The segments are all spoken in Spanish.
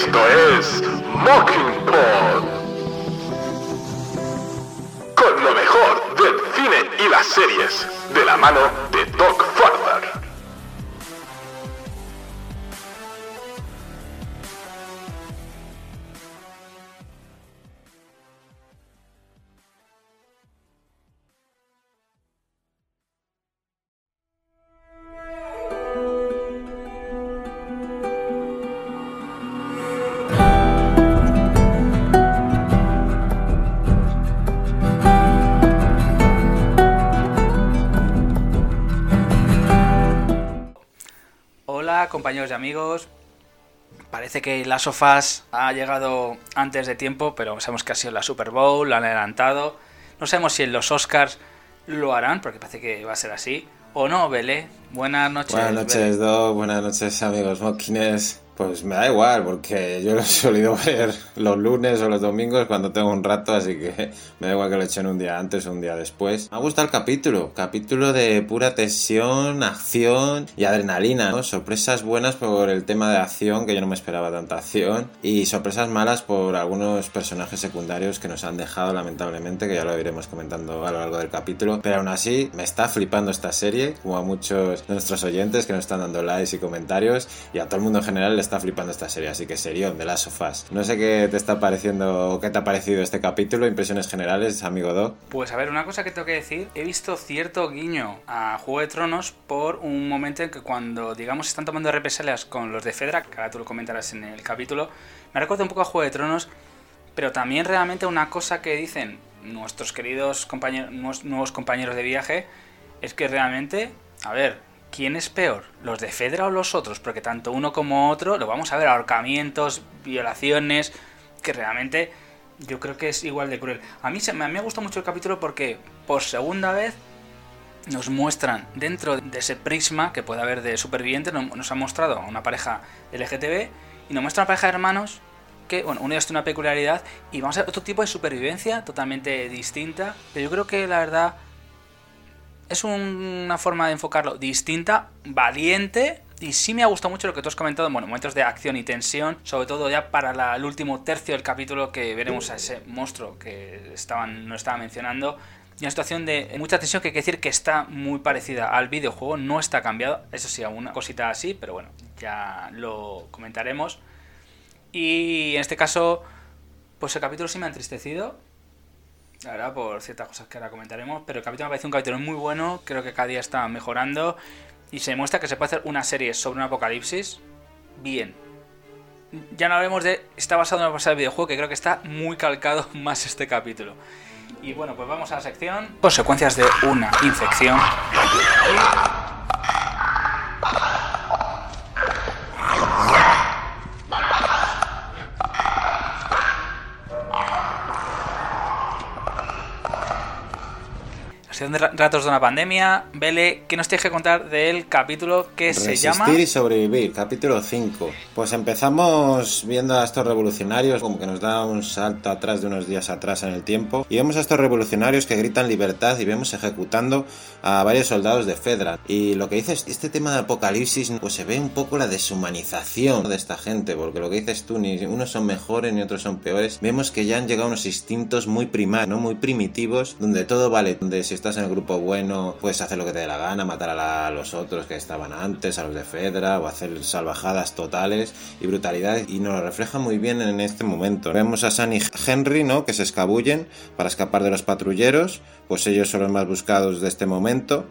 Esto es Mockingbird. Con lo mejor del cine y las series, de la mano de Doc compañeros y amigos. Parece que las sofás ha llegado antes de tiempo, pero sabemos que ha sido la Super Bowl, lo han adelantado. No sabemos si en los Oscars lo harán, porque parece que va a ser así. O no, Belé. Buenas noches. Buenas noches, Belé. Doc. Buenas noches, amigos moquines. Pues me da igual, porque yo lo he solido ver los lunes o los domingos cuando tengo un rato, así que me da igual que lo echen un día antes o un día después. Me ha gustado el capítulo, capítulo de pura tensión, acción y adrenalina, ¿no? Sorpresas buenas por el tema de acción, que yo no me esperaba tanta acción, y sorpresas malas por algunos personajes secundarios que nos han dejado lamentablemente, que ya lo iremos comentando a lo largo del capítulo, pero aún así me está flipando esta serie, como a muchos de nuestros oyentes que nos están dando likes y comentarios, y a todo el mundo en general le está flipando esta serie, así que serión de las sofás. No sé qué te está pareciendo qué te ha parecido este capítulo, impresiones generales, amigo Do. Pues a ver, una cosa que tengo que decir, he visto cierto guiño a Juego de Tronos por un momento en que cuando, digamos, están tomando represalias con los de Fedra, que ahora tú lo comentarás en el capítulo, me recuerda un poco a Juego de Tronos, pero también realmente una cosa que dicen nuestros queridos compañeros, nuevos compañeros de viaje, es que realmente, a ver, ¿quién es peor? ¿Los de Fedra o los otros? Porque tanto uno como otro, lo vamos a ver, ahorcamientos, violaciones, que realmente yo creo que es igual de cruel. A mí se, me, me ha gustado mucho el capítulo porque por segunda vez nos muestran dentro de ese prisma que puede haber de supervivientes, nos, nos han mostrado a una pareja LGTB y nos muestra una pareja de hermanos que, bueno, uno tiene una peculiaridad y vamos a ver otro tipo de supervivencia totalmente distinta, pero yo creo que la verdad es un- una forma de enfocarlo distinta, valiente. Y sí me ha gustado mucho lo que tú has comentado, bueno, momentos de acción y tensión, sobre todo ya para el último tercio del capítulo que veremos a ese monstruo que estaban, no estaba mencionando. Y una situación de mucha tensión que hay que decir que está muy parecida al videojuego, no está cambiado, eso sí, alguna cosita así, pero bueno, ya lo comentaremos. Y en este caso, pues el capítulo sí me ha entristecido, la verdad, por ciertas cosas que ahora comentaremos. Pero el capítulo me parece un capítulo muy bueno. Creo que cada día está mejorando. Y se demuestra que se puede hacer una serie sobre un apocalipsis bien. Ya no hablemos de. Está basado en una pasada del videojuego, que creo que está muy calcado más este capítulo. Y bueno, pues vamos a la sección. Consecuencias de una infección. La sección de ra- ratos de una pandemia. Vele, ¿qué nos tienes que contar del capítulo que se Resistir llama. y sobrevivir, capítulo 5. Pues empezamos viendo a estos revolucionarios, como que nos da un salto atrás de unos días atrás en el tiempo, y vemos a estos revolucionarios que gritan libertad y vemos ejecutando a varios soldados de Fedra. Y lo que dice es, este tema de apocalipsis, pues se ve un poco la deshumanización de esta gente, porque lo que dices tú, ni unos son mejores ni otros son peores. Vemos que ya han llegado unos instintos muy primarios, ¿no? muy primitivos, donde todo vale, donde si estás en el grupo bueno, puedes hacer lo que te dé la gana, matar a, los otros que estaban antes, a los de Fedra, o hacer salvajadas totales y brutalidad, y nos lo refleja muy bien en este momento. Vemos a Sam y Henry, ¿no? Que se escabullen para escapar de los patrulleros, pues ellos son los más buscados de este momento.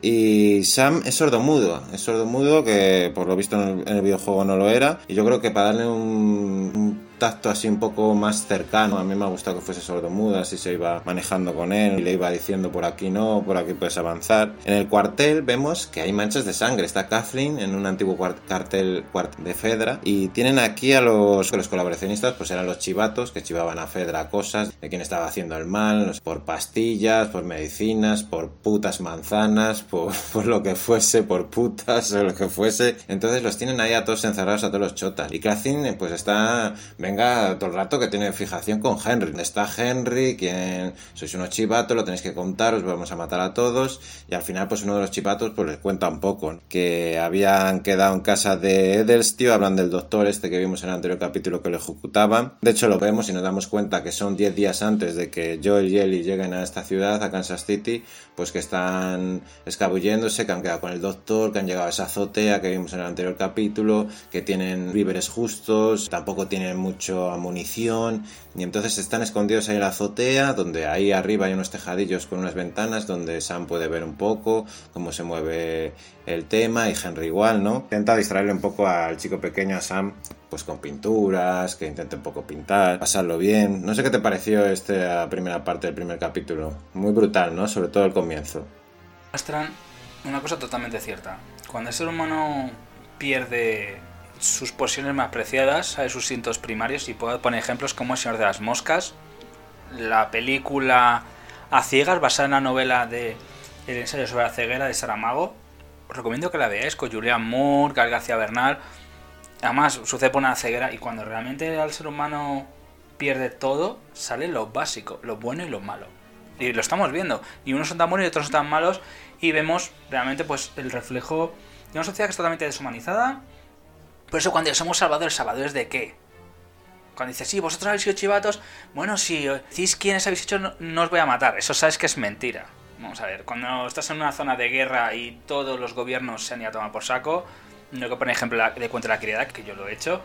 Y Sam es sordomudo, es sordomudo que por lo visto en el, videojuego no lo era. Y yo creo que para darle un contacto así un poco más cercano. A mí me ha gustado que fuese sordomuda, así se iba manejando con él y le iba diciendo por aquí no, por aquí puedes avanzar. En el cuartel vemos que hay manchas de sangre. Está Kathleen en un antiguo cartel de Fedra y tienen aquí a los, los colaboracionistas, pues eran los chivatos que chivaban a Fedra cosas de quién estaba haciendo el mal, por pastillas, por medicinas, por putas manzanas, por, por lo que fuese, por putas o lo que fuese. Entonces los tienen ahí a todos encerrados, a todos los chotas. Y Kathleen pues está, venga, todo el rato que tiene fijación con Henry. Está Henry, quien sois unos chivatos, lo tenéis que contar, os vamos a matar a todos. Y al final pues uno de los chivatos pues les cuenta un poco que habían quedado en casa de Edelstio, hablan del doctor este que vimos en el anterior capítulo que lo ejecutaban. De hecho lo vemos y nos damos cuenta que son 10 días antes de que Joel y Ellie lleguen a esta ciudad, a Kansas City, pues que están escabulléndose, que han quedado con el doctor, que han llegado a esa azotea que vimos en el anterior capítulo, que tienen víveres justos, tampoco tienen mucha munición, y entonces están escondidos ahí en la azotea, donde ahí arriba hay unos tejadillos con unas ventanas donde Sam puede ver un poco cómo se mueve el tema y Henry igual, ¿no? Intenta distraerle un poco al chico pequeño, a Sam, pues con pinturas, que intente un poco pintar, pasarlo bien. No sé qué te pareció esta primera parte del primer capítulo. Muy brutal, ¿no? Sobre todo el comienzo. Muestran una cosa totalmente cierta. Cuando el ser humano pierde sus posiciones más preciadas, sabe sus instintos primarios, y puedo poner ejemplos como El Señor de las Moscas, la película A Ciegas, basada en la novela de El ensayo sobre la ceguera de Saramago. Os recomiendo que la veáis con Julian Moore, Gal García Bernal. Además, sucede por una ceguera y cuando realmente el ser humano pierde todo, sale lo básico, lo bueno y lo malo. Y lo estamos viendo. Y unos son tan buenos y otros son tan malos. Y vemos realmente pues el reflejo de una sociedad que es totalmente deshumanizada. Por eso cuando somos salvadores, ¿salvadores de qué? Cuando dices, sí, vosotros habéis sido chivatos, bueno, si decís quiénes habéis hecho, no, os voy a matar. Eso sabes que es mentira. Vamos a ver, cuando estás en una zona de guerra y todos los gobiernos se han ido a tomar por saco, no que poner ejemplo de cuenta de la criada, que yo lo he hecho,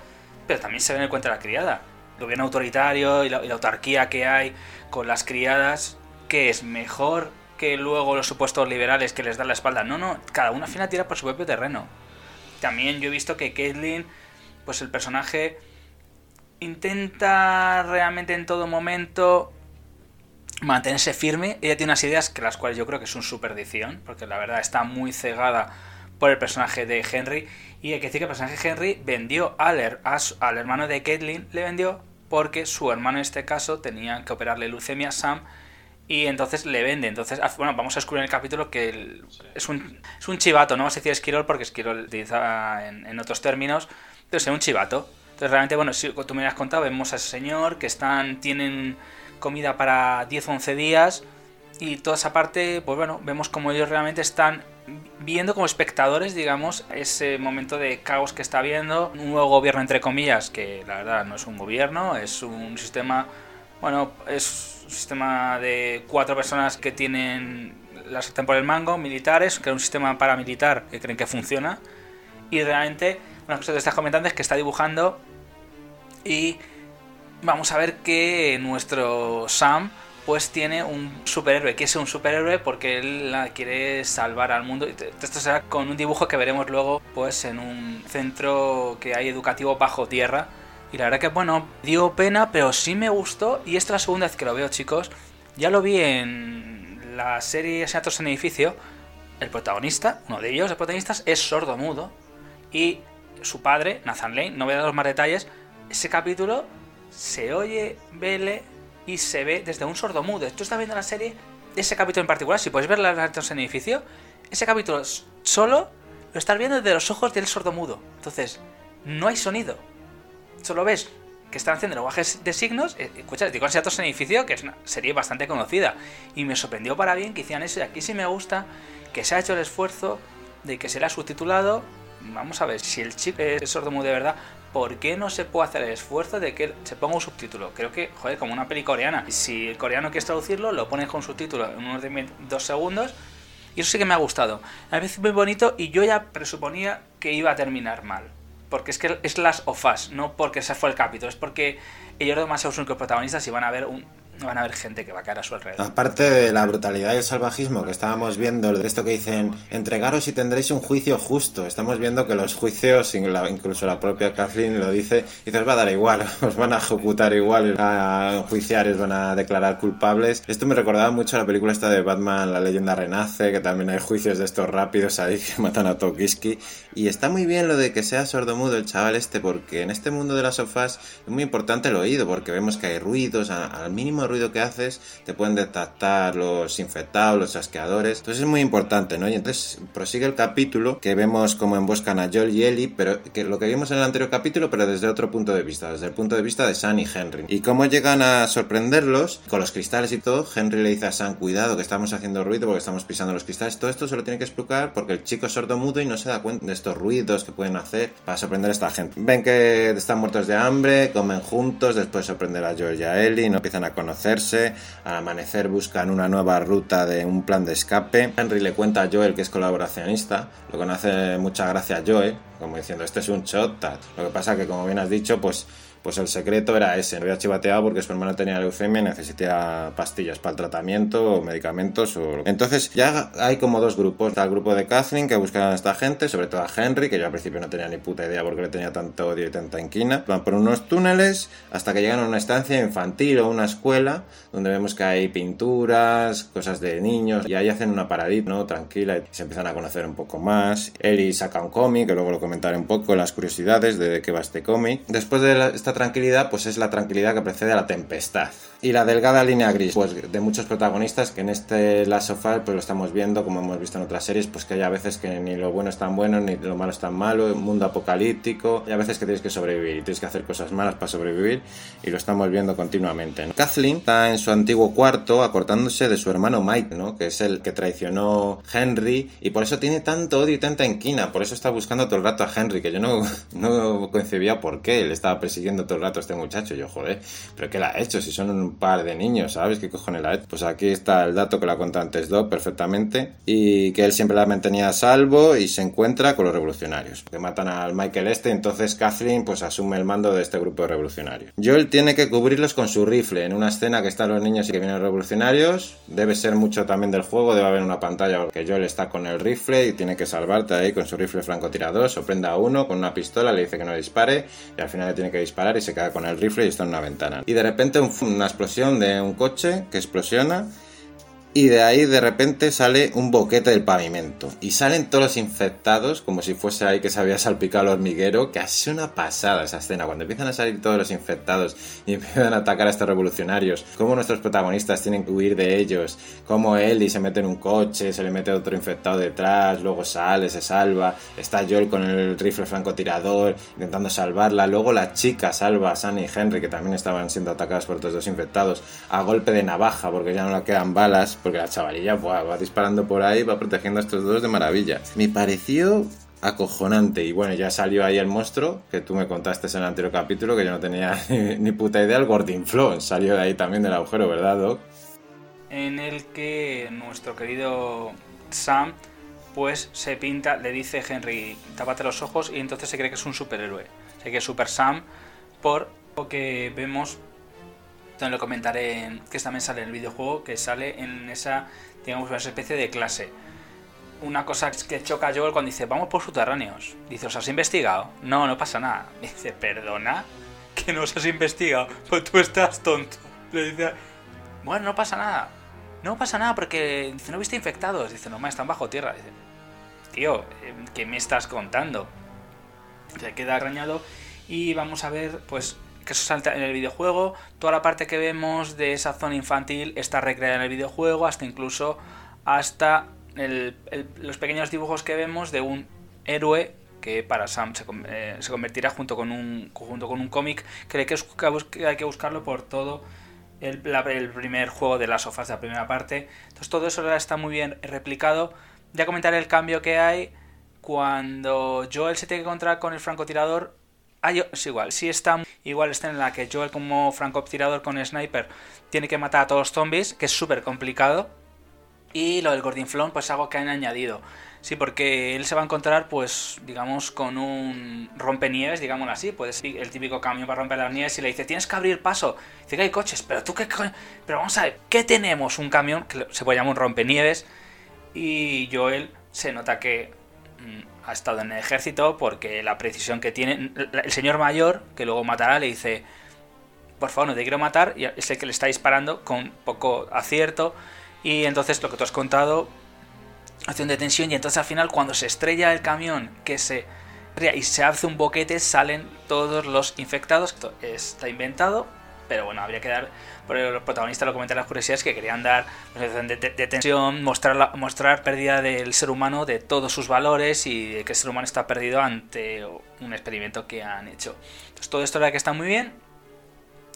pero también se ve en el cuento de la criada. El gobierno autoritario y la, y la autarquía que hay con las criadas, que es mejor que luego los supuestos liberales que les dan la espalda. No, no, cada una al final tira por su propio terreno. También yo he visto que Caitlyn, pues el personaje intenta realmente en todo momento mantenerse firme. Ella tiene unas ideas que las cuales yo creo que es un superdición, porque la verdad está muy cegada por el personaje de Henry. Y hay que decir que el personaje de Henry vendió al, al hermano de Caitlyn, le vendió porque su hermano en este caso tenía que operarle leucemia a Sam y entonces le vende. Entonces, bueno, vamos a descubrir en el capítulo que es, un, es un chivato, no vamos a decir Esquirol porque Esquirol utiliza en, en otros términos, pero es un chivato. Entonces, realmente, bueno, si tú me has contado, vemos a ese señor que están, tienen comida para 10 o 11 días y toda esa parte, pues bueno, vemos como ellos realmente están viendo como espectadores, digamos, ese momento de caos que está habiendo, un nuevo gobierno entre comillas, que la verdad no es un gobierno, es un sistema, bueno, es un sistema de cuatro personas que tienen la sartén por el mango, militares, que es un sistema paramilitar que creen que funciona, y realmente una cosa que estás comentando es que está dibujando y vamos a ver que nuestro Sam pues tiene un superhéroe. Quiere ser un superhéroe porque él la quiere salvar al mundo. Esto será con un dibujo que veremos luego pues en un centro que hay educativo bajo tierra. Y la verdad que bueno, dio pena, pero sí me gustó. Y esta es la segunda vez que lo veo, chicos. Ya lo vi en la serie Asesinatos en Edificio. El protagonista, uno de ellos, los protagonistas, es sordo mudo. Y su padre, Nathan Lane, no voy a dar más detalles. Ese capítulo se oye, vele y se ve desde un sordo mudo. Tú estás viendo la serie, ese capítulo en particular, si puedes ver las actos en edificio, ese capítulo solo lo estás viendo desde los ojos del sordo mudo. Entonces, no hay sonido. Solo ves que están haciendo lenguajes de signos. Eh, escucha, digo en edificio, que es una serie bastante conocida. Y me sorprendió para bien que hicieran eso. Y aquí sí me gusta que se ha hecho el esfuerzo de que se le ha subtitulado. Vamos a ver, si el chip es sordo mudo de verdad, ¿por qué no se puede hacer el esfuerzo de que se ponga un subtítulo? Creo que, joder, como una peli coreana. Si el coreano quiere traducirlo, lo pones con subtítulo en unos dos segundos. Y eso sí que me ha gustado. A veces muy bonito y yo ya presuponía que iba a terminar mal. Porque es que es las of Us, no porque se fue el capítulo, es porque ellos demasiado son los protagonistas y van a ver un, van a haber gente que va a caer a su alrededor. Aparte de la brutalidad y el salvajismo que estábamos viendo, de esto que dicen, entregaros y tendréis un juicio justo. Estamos viendo que los juicios, incluso la propia Kathleen lo dice, y os va a dar igual, os van a ejecutar igual, a enjuiciar, os van a declarar culpables. Esto me recordaba mucho a la película esta de Batman, La leyenda renace, que también hay juicios de estos rápidos ahí que matan a Tokiski. Y está muy bien lo de que sea sordomudo el chaval este, porque en este mundo de las sofás es muy importante el oído, porque vemos que hay ruidos, al mínimo ruido que haces, te pueden detectar los infectados, los asqueadores. Entonces es muy importante, ¿no? Y entonces prosigue el capítulo que vemos como emboscan a Joel y Ellie, pero que lo que vimos en el anterior capítulo, pero desde otro punto de vista, desde el punto de vista de Sam y Henry. Y cómo llegan a sorprenderlos con los cristales y todo. Henry le dice a Sam, cuidado que estamos haciendo ruido porque estamos pisando los cristales. Todo esto se lo tiene que explicar porque el chico es sordo mudo y no se da cuenta de estos ruidos que pueden hacer para sorprender a esta gente. Ven que están muertos de hambre, comen juntos, después sorprender a Joel y a Ellie, no empiezan a conocer hacerse. Al amanecer buscan una nueva ruta de un plan de escape. Henry le cuenta a Joel que es colaboracionista, lo que no hace mucha gracia a Joel, como diciendo, este es un shot. Lo que pasa que, como bien has dicho, pues pues el secreto era ese. No había chivateado porque su hermano tenía leucemia y necesitaba pastillas para el tratamiento o medicamentos. O... Entonces ya hay como dos grupos. Está el grupo de Kathleen que buscan a esta gente, sobre todo a Henry, que yo al principio no tenía ni puta idea porque le tenía tanto odio y tanta inquina. Van por unos túneles hasta que llegan a una estancia infantil o una escuela donde vemos que hay pinturas, cosas de niños y ahí hacen una paradita, ¿no? Tranquila y se empiezan a conocer un poco más. Ellie saca un cómic, que luego lo comentaré un poco, las curiosidades de qué va este cómic. Después de esta tranquilidad, pues es la tranquilidad que precede a la tempestad. Y la delgada línea gris, pues de muchos protagonistas que en este Last of Us pues lo estamos viendo, como hemos visto en otras series, pues que hay a veces que ni lo bueno es tan bueno, ni lo malo es tan malo, un mundo apocalíptico, y a veces que tienes que sobrevivir y tienes que hacer cosas malas para sobrevivir, y lo estamos viendo continuamente. Kathleen está en su antiguo cuarto acortándose de su hermano Mike, ¿no? Que es el que traicionó Henry, y por eso tiene tanto odio y tanta inquina, por eso está buscando todo el rato a Henry, que yo no, no concebía por qué él estaba persiguiendo todo el rato a este muchacho, yo joder, pero ¿qué le ha hecho? Si son un un par de niños, ¿sabes? ¿Qué cojones la Pues aquí está el dato que la cuenta antes Doc perfectamente y que él siempre la mantenía a salvo y se encuentra con los revolucionarios. Que matan al Michael este, entonces Kathleen pues asume el mando de este grupo de revolucionarios. Joel tiene que cubrirlos con su rifle en una escena que están los niños y que vienen revolucionarios. Debe ser mucho también del juego, debe haber una pantalla porque Joel está con el rifle y tiene que salvarte ahí con su rifle francotirador, sorprende a uno con una pistola, le dice que no dispare y al final le tiene que disparar y se queda con el rifle y está en una ventana. Y de repente un, unas explosión de un coche que explosiona y de ahí de repente sale un boquete del pavimento. Y salen todos los infectados, como si fuese ahí que se había salpicado el hormiguero, que hace una pasada esa escena. Cuando empiezan a salir todos los infectados y empiezan a atacar a estos revolucionarios, cómo nuestros protagonistas tienen que huir de ellos, cómo Ellie se mete en un coche, se le mete otro infectado detrás, luego sale, se salva, está Joel con el rifle francotirador intentando salvarla, luego la chica salva a Sunny y Henry, que también estaban siendo atacados por otros dos infectados, a golpe de navaja, porque ya no le quedan balas porque la chavalilla va disparando por ahí, va protegiendo a estos dos de maravilla. Me pareció acojonante y bueno, ya salió ahí el monstruo que tú me contaste en el anterior capítulo que yo no tenía ni, puta idea, el Gordinflón salió de ahí también del agujero, ¿verdad, Doc? En el que nuestro querido Sam pues se pinta, le dice Henry, tápate los ojos y entonces se cree que es un superhéroe. Se que es Super Sam por lo que vemos también lo comentaré, que también sale en el videojuego, que sale en esa, digamos, una especie de clase. Una cosa que choca a Joel cuando dice, vamos por subterráneos. Dice, ¿os has investigado? No, no pasa nada. Dice, ¿perdona? ¿Que no os has investigado? Pues tú estás tonto. Le dice, bueno, no pasa nada. No pasa nada porque, dice, ¿no viste infectados? Dice, no, más están bajo tierra. Dice, tío, eh, ¿qué me estás contando? Se queda arañado y vamos a ver, pues, que eso salta en el videojuego. Toda la parte que vemos de esa zona infantil está recreada en el videojuego, hasta incluso hasta los pequeños dibujos que vemos de un héroe que para Sam se, eh, convertirá junto con un, junto con un cómic que hay que, hay que buscarlo por todo el, primer juego de las sofás de la primera parte. Entonces todo eso está muy bien replicado. Ya comentaré el cambio que hay cuando Joel se tiene que encontrar con el francotirador es igual, si está igual está en la que Joel como francotirador con sniper tiene que matar a todos los zombies, que es súper complicado. Y lo del Gordinflón, pues algo que han añadido. Sí, porque él se va a encontrar, pues, digamos, con un rompenieves, digámoslo así. Pues el típico camión para romper las nieves y le dice, tienes que abrir paso. Dice que hay coches, pero tú qué coño. Pero vamos a ver, ¿qué tenemos? Un camión que se puede llamar un rompenieves. Y Joel se nota que mm, ha estado en el ejército porque la precisión que tiene. El señor mayor, que luego matará, le dice, por favor, no te quiero matar. Y es el que le está disparando con poco acierto. Y entonces lo que tú has contado acción de tensión y entonces al final cuando se estrella el camión que se y se hace un boquete salen todos los infectados esto está inventado pero bueno habría que dar por los protagonistas lo comentan las curiosidades que querían dar pues, de, de, tensión mostrar mostrar pérdida del ser humano de todos sus valores y que el ser humano está perdido ante un experimento que han hecho. Entonces todo esto la que está muy bien.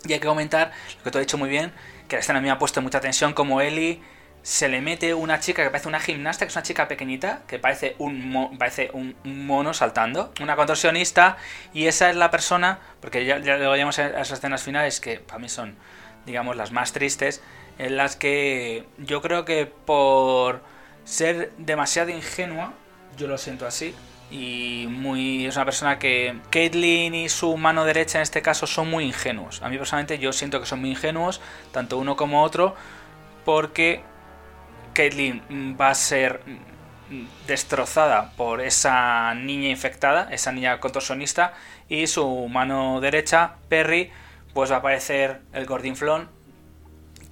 Y hay que comentar lo que tú has dicho muy bien que la escena a mí me ha puesto mucha tensión como Eli se le mete una chica que parece una gimnasta, que es una chica pequeñita, que parece un, parece un, mono saltando, una contorsionista, y esa es la persona, porque ya, ya luego llegamos a esas escenas finales que para mí son, digamos, las más tristes, en las que yo creo que por ser demasiado ingenua, yo lo siento así, y muy es una persona que Caitlyn y su mano derecha en este caso son muy ingenuos. A mí personalmente yo siento que son muy ingenuos, tanto uno como otro, porque Caitlyn va a ser destrozada por esa niña infectada, esa niña contorsionista, y su mano derecha, Perry, pues va a aparecer el gordinflón,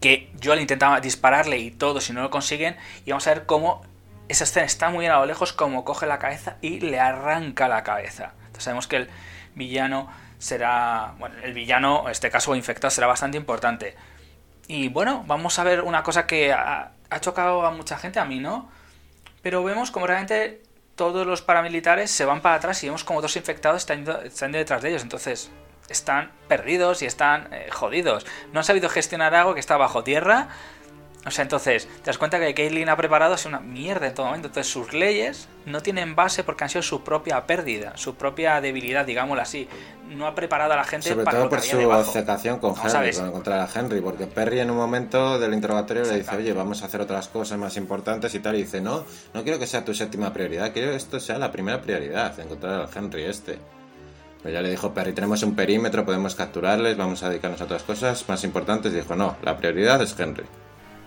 que yo le intentaba dispararle y todo si no lo consiguen, y vamos a ver cómo esa escena está muy a lo lejos, como coge la cabeza y le arranca la cabeza. Entonces sabemos que el villano será, bueno, el villano, en este caso infectado, será bastante importante. Y bueno, vamos a ver una cosa que ha chocado a mucha gente, a mí no. Pero vemos como realmente todos los paramilitares se van para atrás y vemos como dos infectados están, están detrás de ellos. Entonces están perdidos y están eh, jodidos. No han sabido gestionar algo que está bajo tierra o sea, entonces, te das cuenta que Caitlyn ha preparado así una mierda en todo momento. Entonces, sus leyes no tienen base porque han sido su propia pérdida, su propia debilidad, digámoslo así. No ha preparado a la gente Sobre para todo lo que por había su debajo. con Henry, con encontrar a Henry, porque Perry en un momento del interrogatorio le dice, oye, vamos a hacer otras cosas más importantes y tal, y dice, no, no quiero que sea tu séptima prioridad, quiero que esto sea la primera prioridad, encontrar al Henry este. Pues ya le dijo Perry, tenemos un perímetro, podemos capturarles, vamos a dedicarnos a otras cosas más importantes. Dijo, no, la prioridad es Henry.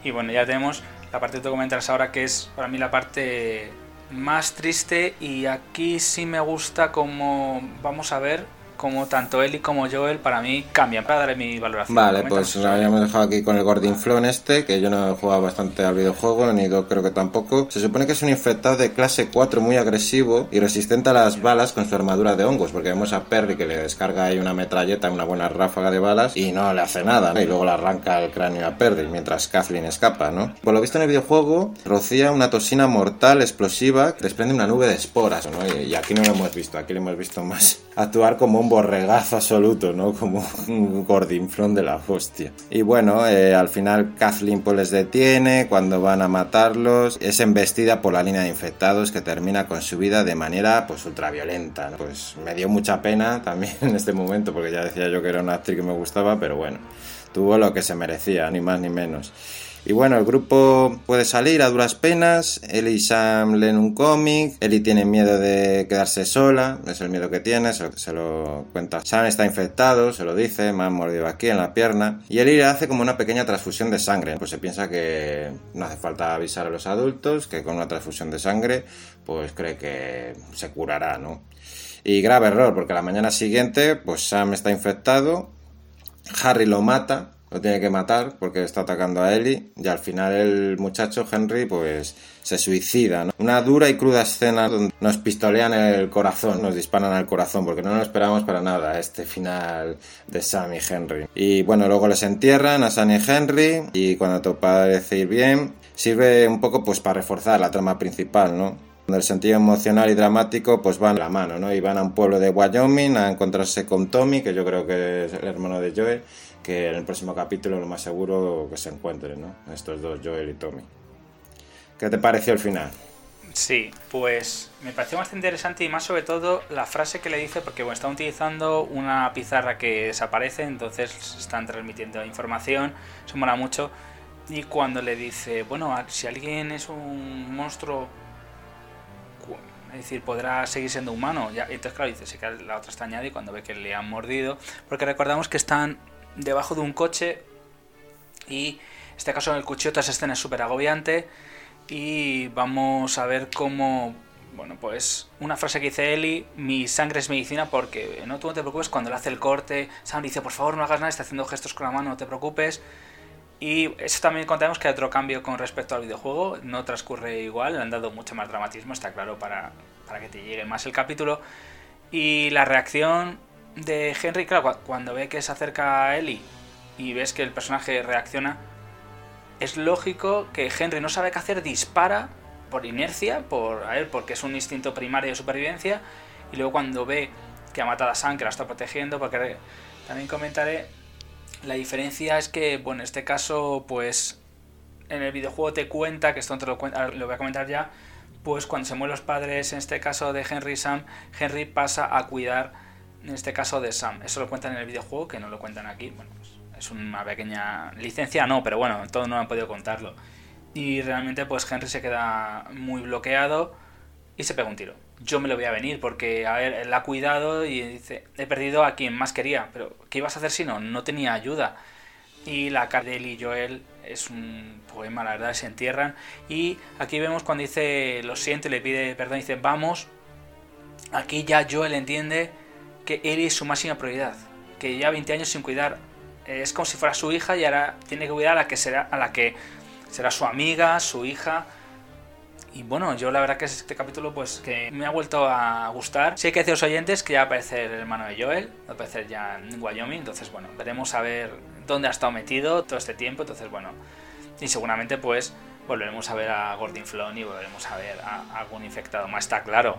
Y bueno, ya tenemos la parte que tú comentas ahora, que es para mí la parte más triste. Y aquí sí me gusta como vamos a ver como tanto Eli como Joel para mí cambian para darle mi valoración. Vale, pues habíamos dejado aquí con el Gordinflón este, que yo no he jugado bastante al videojuego, ni yo creo que tampoco. Se supone que es un infectado de clase 4 muy agresivo y resistente a las balas con su armadura de hongos, porque vemos a Perry que le descarga ahí una metralleta, una buena ráfaga de balas y no le hace nada, ¿no? Y luego le arranca el cráneo a Perry mientras Kathleen escapa, ¿no? Por lo visto en el videojuego rocía una toxina mortal explosiva que desprende una nube de esporas, ¿no? Y aquí no lo hemos visto, aquí lo hemos visto más actuar como un borregazo absoluto, ¿no? Como un gordinflón de la hostia. Y bueno, eh, al final Kathleen pues les detiene cuando van a matarlos. Es embestida por la línea de infectados que termina con su vida de manera pues ultraviolenta. ¿no? Pues me dio mucha pena también en este momento porque ya decía yo que era una actriz que me gustaba, pero bueno, tuvo lo que se merecía, ni más ni menos. Y bueno, el grupo puede salir a duras penas. Ellie y Sam leen un cómic. Ellie tiene miedo de quedarse sola. Es el miedo que tiene. Se lo, cuenta. Sam está infectado, se lo dice. Me han mordido aquí en la pierna. Y Ellie le hace como una pequeña transfusión de sangre. Pues se piensa que no hace falta avisar a los adultos. Que con una transfusión de sangre, pues cree que se curará, ¿no? Y grave error, porque la mañana siguiente, pues Sam está infectado. Harry lo mata lo tiene que matar porque está atacando a Ellie y al final el muchacho Henry pues se suicida. ¿no? Una dura y cruda escena donde nos pistolean el corazón, nos disparan al corazón porque no lo esperamos para nada este final de Sam y Henry. Y bueno, luego les entierran a Sam y Henry y cuando todo parece ir bien sirve un poco pues para reforzar la trama principal, ¿no? El sentido emocional y dramático pues van a la mano, ¿no? Y van a un pueblo de Wyoming a encontrarse con Tommy, que yo creo que es el hermano de Joel, que en el próximo capítulo lo más seguro que se encuentren, ¿no? Estos dos, Joel y Tommy. ¿Qué te pareció el final? Sí, pues me pareció bastante interesante y más sobre todo la frase que le dice, porque bueno, están utilizando una pizarra que desaparece, entonces están transmitiendo información, eso mola mucho. Y cuando le dice, bueno, si alguien es un monstruo, es decir, podrá seguir siendo humano. Ya, entonces, claro, dice, que la otra está añadida y cuando ve que le han mordido, porque recordamos que están debajo de un coche y en este caso en el cuchillo esa escena es súper agobiante y vamos a ver cómo bueno, pues una frase que dice Eli, mi sangre es medicina porque no tú no te preocupes cuando le hace el corte, Sam dice, por favor no hagas nada, está haciendo gestos con la mano, no te preocupes. Y eso también contamos que hay otro cambio con respecto al videojuego, no transcurre igual, le han dado mucho más dramatismo, está claro, para, para que te llegue más el capítulo. Y la reacción de Henry, claro, cuando ve que se acerca a Ellie y ves que el personaje reacciona, es lógico que Henry no sabe qué hacer, dispara por inercia, por, a porque es un instinto primario de supervivencia, y luego cuando ve que ha matado a Sam, que la está protegiendo, porque también comentaré, la diferencia es que, bueno, en este caso, pues en el videojuego te cuenta, que esto te lo, lo voy a comentar ya, pues cuando se mueren los padres, en este caso de Henry y Sam, Henry pasa a cuidar, en este caso de Sam. Eso lo cuentan en el videojuego, que no lo cuentan aquí. Bueno, pues es una pequeña licencia, no, pero bueno, todos no han podido contarlo. Y realmente pues Henry se queda muy bloqueado y se pega un tiro. Yo me lo voy a venir porque, a ver, él ha cuidado y dice, he perdido a quien más quería, pero ¿qué ibas a hacer si no? No tenía ayuda. Y la cara de él y Joel es un poema, la verdad, se entierran. Y aquí vemos cuando dice, lo siente, le pide perdón, dice, vamos. Aquí ya Joel entiende que él es su máxima prioridad. Que ya 20 años sin cuidar. Es como si fuera su hija y ahora tiene que cuidar a la que será, a la que será su amiga, su hija. Y bueno, yo la verdad que es este capítulo pues que me ha vuelto a gustar. Sí hay que decir a los oyentes que ya aparece el hermano de Joel, va a aparecer ya en Wyoming, entonces bueno, veremos a ver dónde ha estado metido todo este tiempo, entonces bueno, y seguramente pues volveremos a ver a Gordon Flon y volveremos a ver a, algún infectado más, está claro.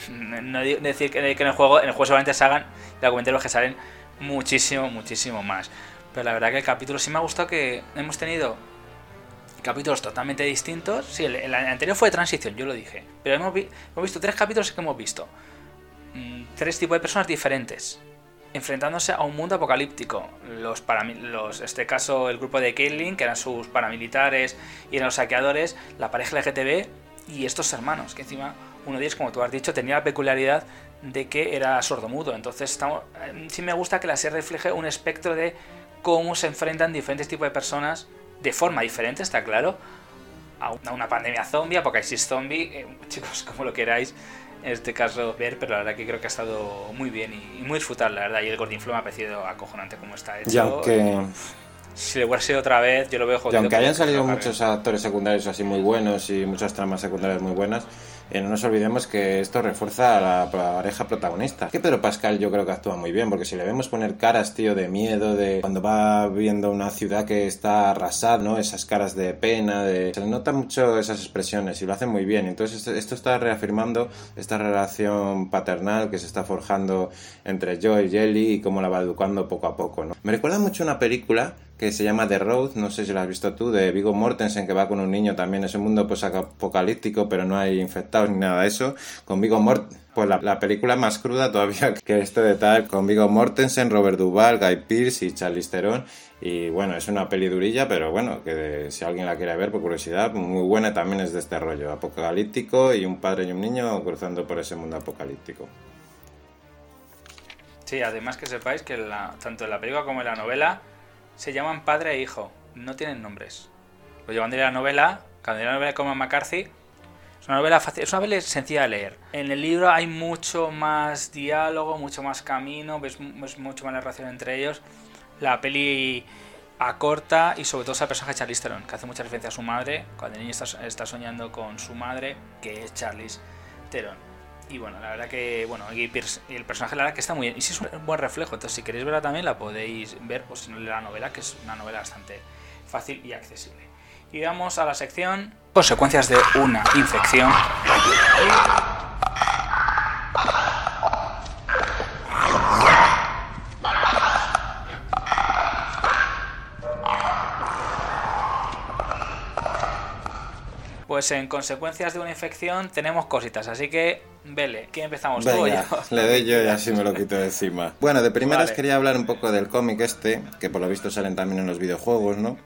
No decir que, en el juego, en el juego solamente se hagan los que salen muchísimo, muchísimo más. Pero la verdad que el capítulo sí me ha gustado que hemos tenido capítulos totalmente distintos. Sí, el, anterior fue de transición, yo lo dije. Pero hemos, visto tres capítulos que hemos visto. Mm, tres tipos de personas diferentes. Enfrentándose a un mundo apocalíptico. Los, los este caso, el grupo de Caitlyn, que eran sus paramilitares y eran los saqueadores, la pareja LGTB y estos hermanos, que encima uno de ellos, como tú has dicho, tenía la peculiaridad de que era sordomudo. Entonces, estamos, eh, sí me gusta que la serie refleje un espectro de cómo se enfrentan diferentes tipos de personas de forma diferente, está claro, a una pandemia zombie, apocalipsis zombie, eh, chicos, como lo queráis, en este caso ver, pero la verdad que creo que ha estado muy bien y, muy disfrutable, la verdad, y el Gordon Flow me ha parecido acojonante como está hecho. Y aunque... Si le hubiera sido otra vez, yo lo veo jodido. Y aunque hayan salido muchos actores secundarios así muy buenos y muchas tramas secundarias muy buenas, eh, no nos olvidemos que esto refuerza a la pareja protagonista. Que Pedro Pascal yo creo que actúa muy bien, porque si le vemos poner caras, tío, de miedo, de cuando va viendo una ciudad que está arrasada, ¿no? Esas caras de pena, de... Se le nota mucho esas expresiones y lo hace muy bien. Entonces esto está reafirmando esta relación paternal que se está forjando entre Joe y Ellie y cómo la va educando poco a poco, ¿no? Me recuerda mucho una película que se llama The Road, no sé si la has visto tú, de Vigo Mortensen, que va con un niño también, es un mundo pues apocalíptico, pero no hay infectados ni nada de eso, con Vigo Mortensen, pues la, película más cruda todavía que este de tal, con Vigo Mortensen, Robert Duvall, Guy Pearce y Charlize Theron, y bueno, es una peli durilla, pero bueno, que si alguien la quiere ver por curiosidad, muy buena también es de este rollo apocalíptico y un padre y un niño cruzando por ese mundo apocalíptico. Sí, además que sepáis que tanto en la película como en la novela se llaman padre e hijo, no tienen nombres. Lo llevan de la novela, cuando la novela como McCarthy, es una novela fácil, es una novela sencilla de leer. En el libro hay mucho más diálogo, mucho más camino, ves, mucho más la relación entre ellos. La peli acorta y sobre todo esa personaje Charlize Theron, que hace mucha referencia a su madre, cuando el niño está, está soñando con su madre, que es Charlize Theron. Y bueno, la verdad que, bueno, el personaje la verdad que está muy bien. Y sí es un buen reflejo. Entonces, si queréis verla también, la podéis ver, pues en la novela, que es una novela bastante fácil y accesible. Y vamos a la sección Consecuencias de una infección. Pues en consecuencias de una infección tenemos cositas, así que vele, ¿quién empezamos? Venga, le doy yo y así me lo quito de encima. Bueno, de primeras quería hablar un poco del cómic este, que por lo visto salen también en los videojuegos, ¿no?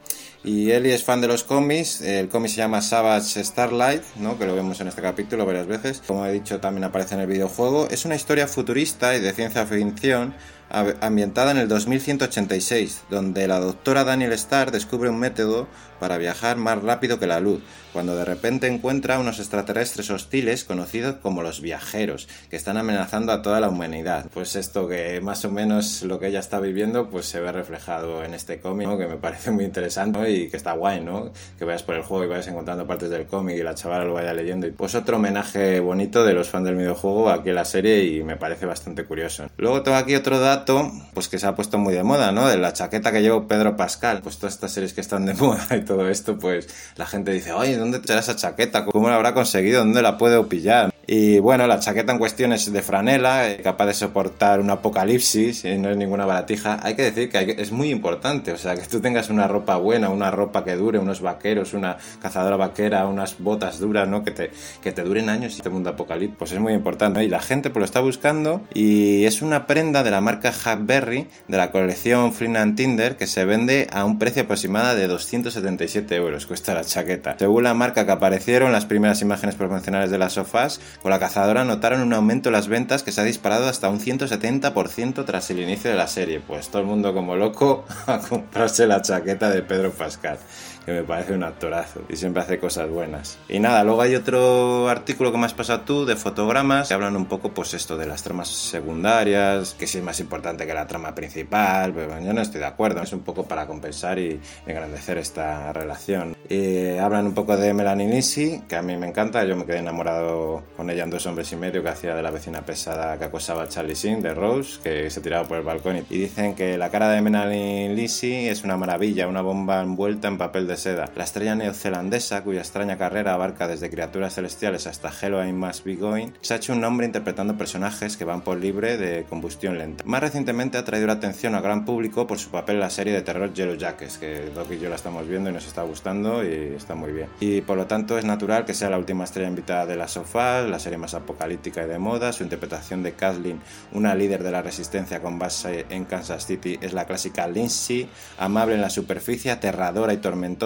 Y Ellie es fan de los cómics, el cómic se llama Savage Starlight, ¿no? que lo vemos en este capítulo varias veces, como he dicho también aparece en el videojuego. Es una historia futurista y de ciencia ficción ambientada en el 2186, donde la doctora Daniel Starr descubre un método para viajar más rápido que la luz, cuando de repente encuentra unos extraterrestres hostiles conocidos como los viajeros, que están amenazando a toda la humanidad. Pues esto que más o menos lo que ella está viviendo, pues se ve reflejado en este cómic, que me parece muy interesante y que está guay, ¿no? Que vayas por el juego y vayas encontrando partes del cómic y la chavala lo vaya leyendo. Pues otro homenaje bonito de los fans del videojuego aquí en la serie y me parece bastante curioso. Luego tengo aquí otro dato, pues que se ha puesto muy de moda, ¿no? De la chaqueta que llevó Pedro Pascal. Pues todas estas series que están de moda y todo esto, pues la gente dice, oye, ¿dónde te esa chaqueta? ¿Cómo la habrá conseguido? ¿Dónde la puedo pillar? Y bueno, la chaqueta en cuestión es de franela, eh, capaz de soportar un apocalipsis, y no es ninguna baratija. Hay que decir que es muy importante, o sea, que tú tengas una ropa buena, una ropa que dure, unos vaqueros, una cazadora vaquera, unas botas duras, ¿no? Que te, que te duren años y este mundo apocalipsis, pues es muy importante. Y la gente pues lo está buscando y es una prenda de la marca Hackberry de la colección Flynn Tinder que se vende a un precio aproximado de 277 euros, cuesta la chaqueta. Según la marca que aparecieron las primeras imágenes promocionales de las sofás, con la cazadora notaron un aumento en las ventas que se ha disparado hasta un 170% tras el inicio de la serie. Pues todo el mundo como loco a comprarse la chaqueta de Pedro Pascal que me parece un actorazo y siempre hace cosas buenas. Y nada, luego hay otro artículo que me has pasado tú de fotogramas que hablan un poco pues esto de las tramas secundarias, que si es más importante que la trama principal, pero yo no estoy de acuerdo, es un poco para compensar y engrandecer esta relación. Y hablan un poco de Melanie Lisi, que a mí me encanta, yo me quedé enamorado con ella en Dos Hombres y Medio, que hacía de la vecina pesada que acosaba a Charlie Sin de Rose, que se tiraba por el balcón. Y dicen que la cara de Melanie Lisi es una maravilla, una bomba envuelta en papel de seda. La estrella neozelandesa, cuya extraña carrera abarca desde criaturas celestiales hasta Hello I Must Be Going, se ha hecho un nombre interpretando personajes que van por libre de combustión lenta. Más recientemente ha traído la atención al gran público por su papel en la serie de terror Yellow Jackets, que Doc y yo la estamos viendo y nos está gustando y está muy bien. Y por lo tanto es natural que sea la última estrella invitada de la sofá, la serie más apocalíptica y de moda. Su interpretación de Kathleen, una líder de la resistencia con base en Kansas City, es la clásica Lindsay, amable en la superficie, aterradora y tormentosa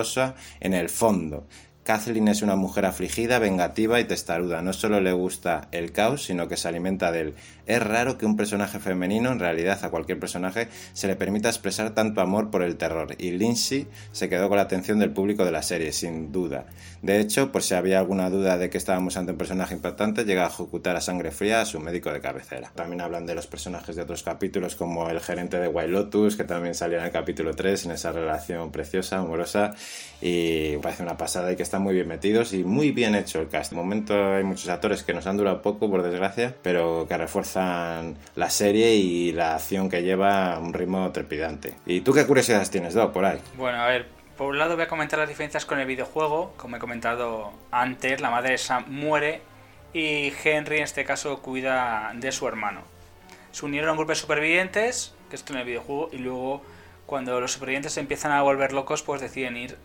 en el fondo. Kathleen es una mujer afligida, vengativa y testaruda. No solo le gusta el caos, sino que se alimenta de él. Es raro que un personaje femenino, en realidad a cualquier personaje, se le permita expresar tanto amor por el terror. Y Lindsay se quedó con la atención del público de la serie, sin duda. De hecho, por si había alguna duda de que estábamos ante un personaje impactante, llega a ejecutar a sangre fría a su médico de cabecera. También hablan de los personajes de otros capítulos, como el gerente de White Lotus, que también salía en el capítulo 3, en esa relación preciosa, amorosa. Y parece una pasada y que están muy bien metidos y muy bien hecho el cast. Momento hay muchos actores que nos han durado poco, por desgracia, pero que refuerzan la serie y la acción que lleva a un ritmo trepidante. ¿Y tú qué curiosidades tienes, Doc, por ahí? Bueno, a ver, por un lado voy a comentar las diferencias con el videojuego. Como he comentado antes, la madre de Sam muere y Henry en este caso cuida de su hermano. Se unieron a un grupo de supervivientes, que esto en el videojuego, y luego cuando los supervivientes se empiezan a volver locos, pues deciden ir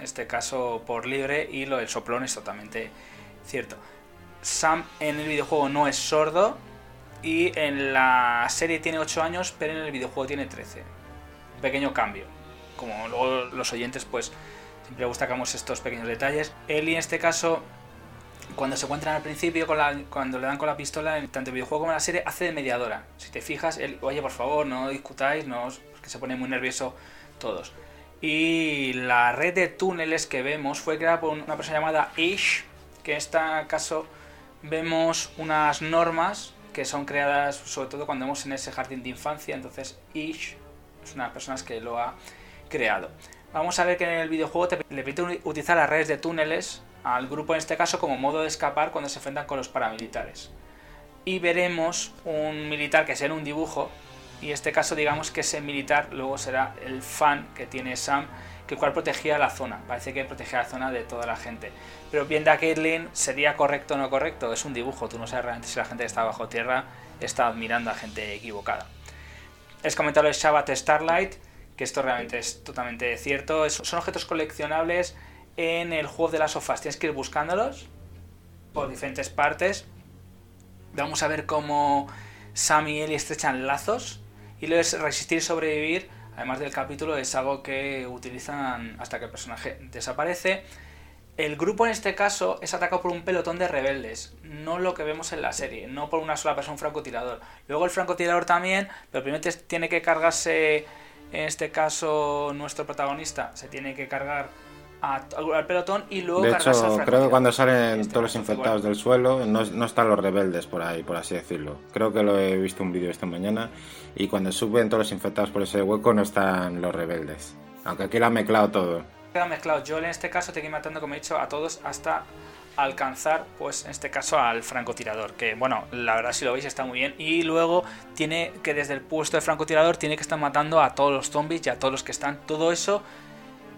este caso por libre y lo del soplón es totalmente cierto. Sam en el videojuego no es sordo y en la serie tiene 8 años, pero en el videojuego tiene 13. Pequeño cambio. Como luego los oyentes, pues siempre destacamos estos pequeños detalles. Eli en este caso, cuando se encuentran al principio, cuando le dan con la pistola, tanto el videojuego como la serie, hace de mediadora. Si te fijas, él, oye, por favor, no discutáis, no, que se pone muy nervioso todos. Y la red de túneles que vemos fue creada por una persona llamada Ish, que en este caso vemos unas normas que son creadas sobre todo cuando vemos en ese jardín de infancia, entonces Ish es una persona que lo ha creado. Vamos a ver que en el videojuego le permite utilizar las redes de túneles al grupo en este caso como modo de escapar cuando se enfrentan con los paramilitares. Y veremos un militar que será un dibujo y este caso digamos que ese militar luego será el fan que tiene Sam que cual protegía la zona, parece que protegía la zona de toda la gente. Pero viendo a Caitlyn, ¿sería correcto o no correcto? Es un dibujo, tú no sabes realmente si la gente que está bajo tierra está admirando a gente equivocada. Es comentarlo de Shabbat Starlight, que esto realmente es totalmente cierto. son objetos coleccionables en el juego de las sofás, tienes que ir buscándolos por diferentes partes. Vamos a ver cómo Sam y Ellie estrechan lazos y luego es resistir y sobrevivir además del capítulo, es algo que utilizan hasta que el personaje desaparece. El grupo en este caso es atacado por un pelotón de rebeldes, no lo que vemos en la serie, no por una sola persona, un francotirador. Luego el francotirador también, pero primero tiene que cargarse, en este caso nuestro protagonista, se tiene que cargar al pelotón y luego de hecho creo que cuando salen este todos los infectados del suelo no, no, están los rebeldes por ahí por así decirlo. Creo que lo he visto un vídeo esta mañana y cuando suben todos los infectados por ese hueco no están los rebeldes. Aunque aquí lo han mezclado todo. Queda mezclado. Yo en este caso te que ir matando como he dicho a todos hasta alcanzar pues en este caso al francotirador que bueno la verdad si lo veis está muy bien. Y luego tiene que desde el puesto de francotirador tiene que estar matando a todos los zombies y a todos los que están. Todo eso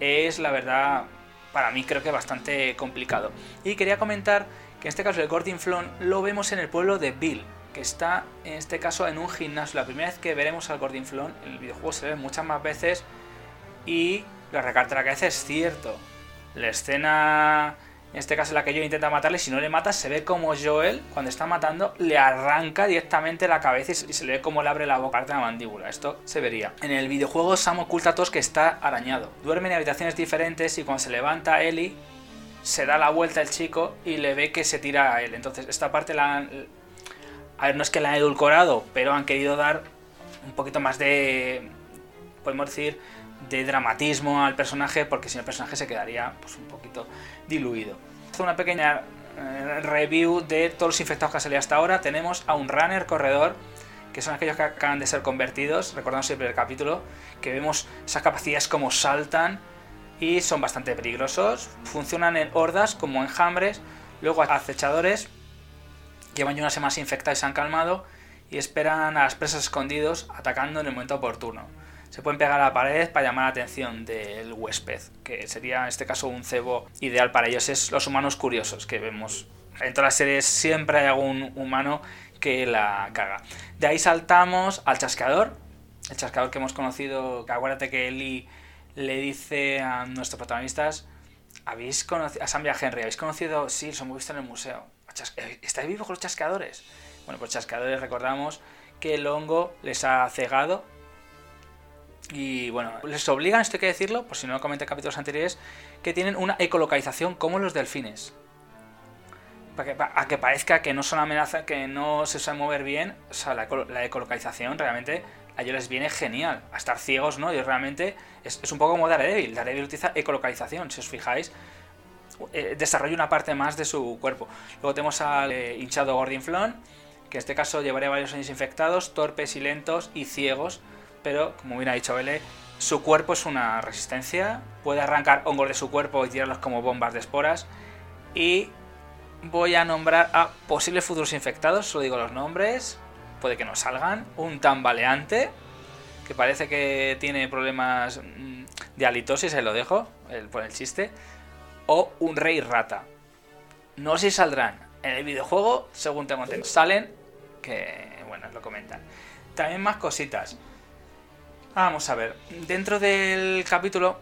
es la verdad para mí creo que bastante complicado. Y quería comentar que en este caso el Gordon Flon lo vemos en el pueblo de Bill, que está en este caso en un gimnasio. La primera vez que veremos al Gordon Flon, en el videojuego se ve muchas más veces y la recarta la cabeza es cierto. La escena en este caso la que yo intenta matarle, si no le mata, se ve como Joel, cuando está matando, le arranca directamente la cabeza y se le ve como le abre la boca, de la mandíbula. Esto se vería. En el videojuego Sam oculta a todos que está arañado. Duerme en habitaciones diferentes y cuando se levanta Ellie, se da la vuelta el chico y le ve que se tira a él. Entonces, esta parte la han... A ver, no es que la han edulcorado, pero han querido dar un poquito más de... Podemos decir de dramatismo al personaje porque si no el personaje se quedaría pues un poquito diluido. Una pequeña eh, review de todos los infectados que han salido hasta ahora. Tenemos a un runner corredor que son aquellos que acaban de ser convertidos, recordamos siempre el capítulo, que vemos esas capacidades como saltan y son bastante peligrosos, funcionan en hordas como enjambres, luego acechadores, llevan ya unas semanas infectados y se han calmado y esperan a las presas escondidos atacando en el momento oportuno se pueden pegar a la pared para llamar la atención del huésped, que sería en este caso un cebo ideal para ellos. Es los humanos curiosos que vemos. En todas las series siempre hay algún humano que la caga. De ahí saltamos al chasqueador, el chasqueador que hemos conocido, acuérdate que Eli le dice a nuestros protagonistas, ¿habéis conocido a Sam y a Henry? ¿Habéis conocido? Sí, los hemos visto en el museo. ¿Estáis vivos con los chasqueadores? Bueno, pues chasqueadores recordamos que el hongo les ha cegado y bueno, les obligan, esto hay que decirlo, por si no lo comenté en capítulos anteriores, que tienen una ecolocalización como los delfines. Para que, a que parezca que no son amenaza, que no se sabe mover bien, o sea, la, ecolocalización realmente a ellos les viene genial. A estar ciegos, ¿no? Y realmente es, un poco como Daredevil. Daredevil utiliza ecolocalización, si os fijáis. Eh, desarrolla una parte más de su cuerpo. Luego tenemos al eh, hinchado Gordon Flon, que en este caso llevaría varios años infectados, torpes y lentos y ciegos pero como bien ha dicho Bele, su cuerpo es una resistencia, puede arrancar hongos de su cuerpo y tirarlos como bombas de esporas. Y voy a nombrar a posibles futuros infectados, solo digo los nombres, puede que no salgan. Un tambaleante, que parece que tiene problemas mm, de halitosis, ahí lo dejo, por el chiste. O un rey rata. No sé si saldrán en el videojuego, según tengo entendido. Salen, que bueno, lo comentan. También más cositas. Vamos a ver, dentro del capítulo,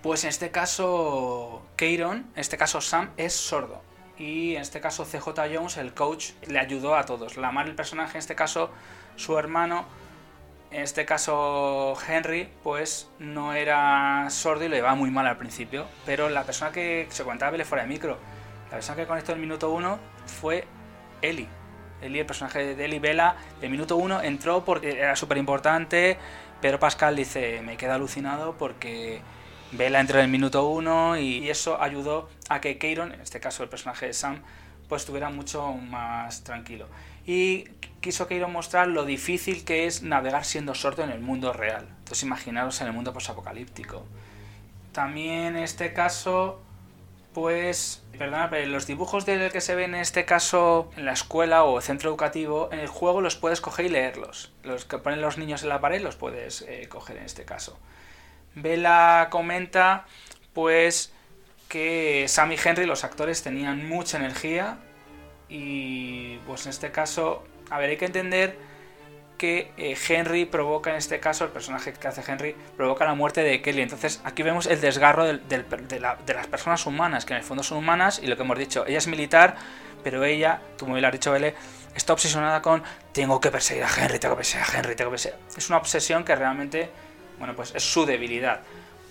pues en este caso Keiron, en este caso Sam, es sordo. Y en este caso CJ Jones, el coach, le ayudó a todos. La madre el personaje, en este caso su hermano, en este caso Henry, pues no era sordo y le iba muy mal al principio. Pero la persona que se comentaba le fuera de micro, la persona que conectó el minuto uno fue Eli. El personaje de Eli Vela, de minuto uno entró porque era súper importante. Pero Pascal dice, me queda alucinado porque Vela entró en el minuto uno y eso ayudó a que Keiron, en este caso el personaje de Sam, pues estuviera mucho más tranquilo. Y quiso Keiron mostrar lo difícil que es navegar siendo sordo en el mundo real. Entonces imaginaros en el mundo posapocalíptico. También en este caso pues, perdona, los dibujos de que se ven en este caso en la escuela o centro educativo, en el juego los puedes coger y leerlos. Los que ponen los niños en la pared los puedes eh, coger en este caso. Vela comenta, pues, que Sam y Henry, los actores, tenían mucha energía y, pues, en este caso, a ver, hay que entender que eh, Henry provoca, en este caso, el personaje que hace Henry, provoca la muerte de Kelly. Entonces aquí vemos el desgarro de, las personas humanas, que en el fondo son humanas, y lo que hemos dicho, ella es militar, pero ella, tú me lo has dicho, Bele, está obsesionada con tengo que perseguir a Henry, tengo que perseguir a Henry, tengo que perseguir. Es una obsesión que realmente Bueno, pues es su debilidad.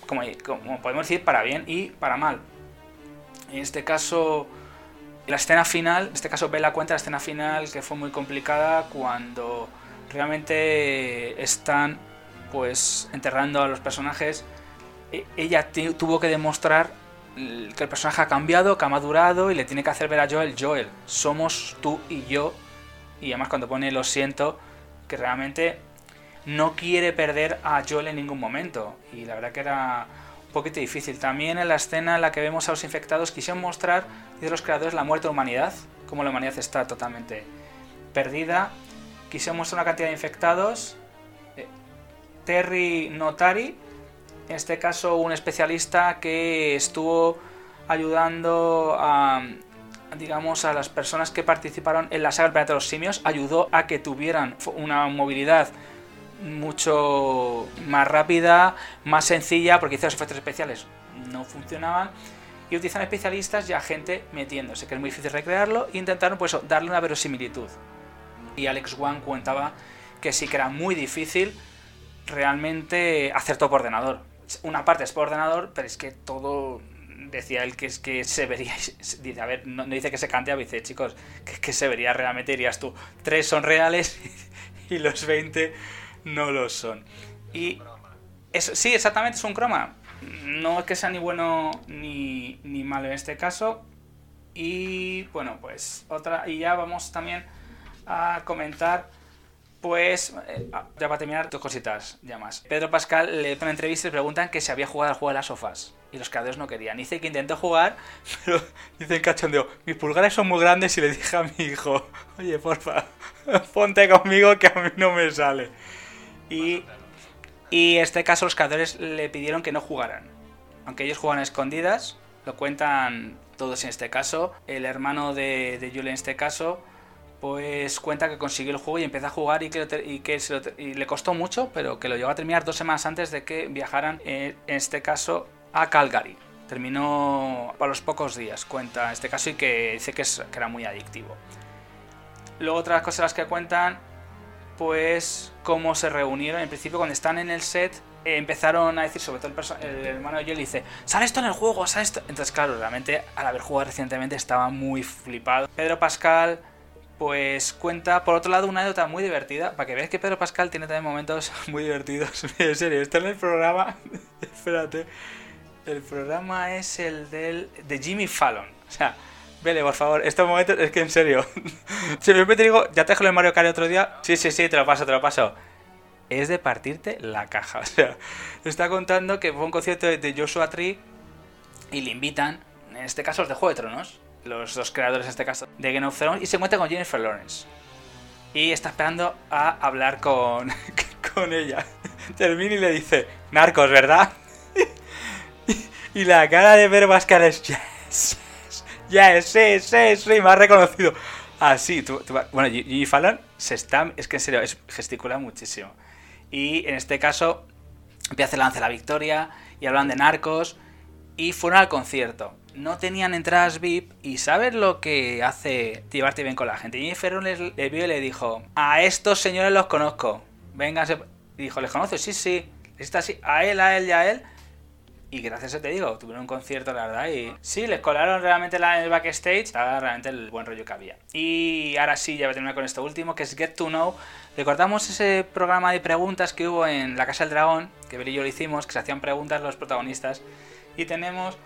Como, como podemos decir, para bien y para mal. En este caso, la escena final, en este caso Bella cuenta la escena final que fue muy complicada cuando realmente están pues enterrando a los personajes. E, ella tuvo que demostrar que el personaje ha cambiado, que ha madurado y le tiene que hacer ver a Joel, Joel, somos tú y yo. Y además cuando pone lo siento, que realmente no quiere perder a Joel en ningún momento. Y la verdad que era un poquito difícil. También en la escena en la que vemos a los infectados quisieron mostrar, de los creadores, la muerte de la humanidad, como la humanidad está totalmente perdida. Quisieron mostrar una cantidad de infectados. Eh, Terry Notari, en este caso un especialista que estuvo ayudando a digamos a las personas que participaron en la saga de los simios ayudó a que tuvieran una movilidad mucho más rápida, más sencilla, porque los efectos especiales no funcionaban y utilizan especialistas y a gente metiéndose, que es muy difícil recrearlo, e intentaron pues darle una verosimilitud. Y Alex Wang contaba que sí que era muy difícil realmente hacer todo por ordenador. Una parte es por ordenador, pero es que todo decía él que es que se vería dice, a ver no, dice que se cante dice chicos que, se vería realmente dirías tú tres son reales y los 20 no lo son. Y eso, sí exactamente es un croma. No es que sea ni bueno ni, ni malo en este caso. Y bueno pues otra y ya vamos también a comentar pues, eh, ya para terminar, dos cositas ya más. Pedro Pascal le pone entrevista y le preguntan que se había jugado al juego de las sofás. Y los creadores no querían. Dice que intentó jugar, pero dice el cachondeo, mis pulgares son muy grandes y le dije a mi hijo, oye, porfa, ponte conmigo que a mí no me sale. Y, y en este caso los creadores le pidieron que no jugaran. Aunque ellos juegan escondidas, lo cuentan todos en este caso. El hermano de, de en este caso pues cuenta que consiguió el juego y empieza a jugar y que, y que le costó mucho, pero que lo llegó a terminar dos semanas antes de que viajaran, eh, en este caso, a Calgary. Terminó a los pocos días, cuenta en este caso, y que dice que, es, que era muy adictivo. Luego otras cosas las que cuentan, pues cómo se reunieron. En principio cuando están en el set, eh, empezaron a decir, sobre todo el, el hermano de Joel dice, sale esto en el juego, sale esto. Entonces claro, realmente al haber jugado recientemente estaba muy flipado. Pedro Pascal pues cuenta, por otro lado, una anécdota muy divertida, para que veáis que Pedro Pascal tiene también momentos muy divertidos. en serio, está en el programa, espérate, el programa es el del, de Jimmy Fallon. O sea, vele, por favor, estos momentos, es que en serio, siempre te digo, ya te dejo el Mario Kart otro día, sí, sí, sí, te lo paso, te lo paso. Es de partirte la caja, o sea, está contando que fue un concierto de Joshua Tree y le invitan, en este caso es de Juego de Tronos, los dos creadores en este caso, de Game of Thrones, y se encuentra con Jennifer Lawrence. Y está esperando a hablar con, con ella. Termina y le dice, Narcos, ¿verdad? y, la cara de Pedro Pascal es, yes, yes, sí, sí, sí, me ha reconocido. Así, ah, bueno, Jimmy Fallon se está, es que en serio, es, gesticula muchísimo. Y en este caso, empieza el lance de la victoria y hablan de narcos y fueron al concierto no tenían entradas VIP y ¿sabes lo que hace llevarte bien con la gente? Y Ferro le vio y le dijo, a estos señores los conozco, vénganse. Y dijo, ¿les conoces? Sí, sí. Está así, a él, a él y a él. Y gracias a te digo, tuvieron un concierto, la verdad, y sí, les colaron realmente en el backstage, estaba realmente el buen rollo que había. Y ahora sí, ya voy a terminar con esto último, que es Get to Know. Recordamos ese programa de preguntas que hubo en La Casa del Dragón, que Bel y yo lo hicimos, que se hacían preguntas los protagonistas. Y tenemos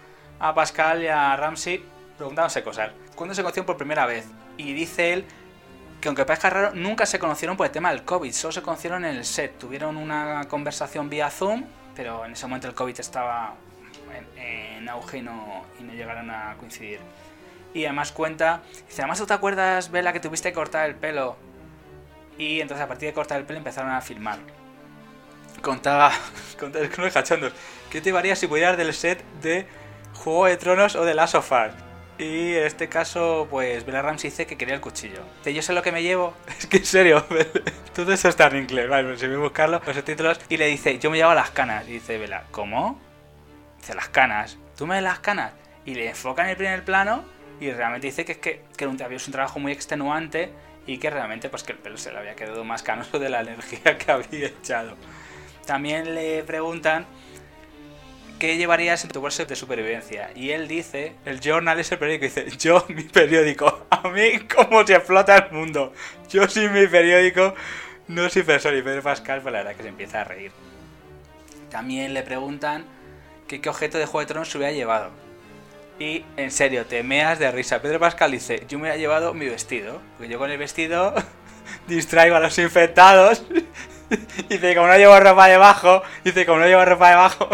a Pascal y a Ramsey preguntándose cosas. ¿Cuándo se conocieron por primera vez? Y dice él que aunque parezca raro, nunca se conocieron por el tema del COVID, solo se conocieron en el set. Tuvieron una conversación vía Zoom, pero en ese momento el COVID estaba en, auge y no, y no llegaron a coincidir. Y además cuenta, dice, además tú te acuerdas, Vela, que tuviste que cortar el pelo. Y entonces a partir de cortar el pelo empezaron a filmar. Contaba, contaba, es que no ¿qué te llevarías si pudieras del set de Juego de Tronos o de Last of. Y en este caso, pues Bella Ramsey dice que quería el cuchillo. Dice, yo sé lo que me llevo. Es que en serio, todo eso está en inglés. Vale, si voy a buscarlo, los subtítulos. Y le dice, yo me llevo las canas. Y dice Bella, ¿cómo? Dice, las canas. ¿Tú me das las canas? Y le enfoca en el primer plano y realmente dice que es que, que había un trabajo muy extenuante y que realmente pues que el pelo se le había quedado más canoso de la energía que había echado. también le preguntan ¿qué llevarías en tu bolsa de supervivencia? Y él dice, el journal es el periódico, dice, yo mi periódico, a mí cómo se explota el mundo, yo sin mi periódico no soy persona y Pedro Pascal, pues la verdad que se empieza a reír. También le preguntan qué objeto de Juego de Tronos se hubiera llevado. Y en serio, te meas de risa. Pedro Pascal dice, yo me hubiera llevado mi vestido, porque yo con el vestido distraigo a los infectados. dice, como no llevo ropa debajo, dice, como no llevo ropa debajo,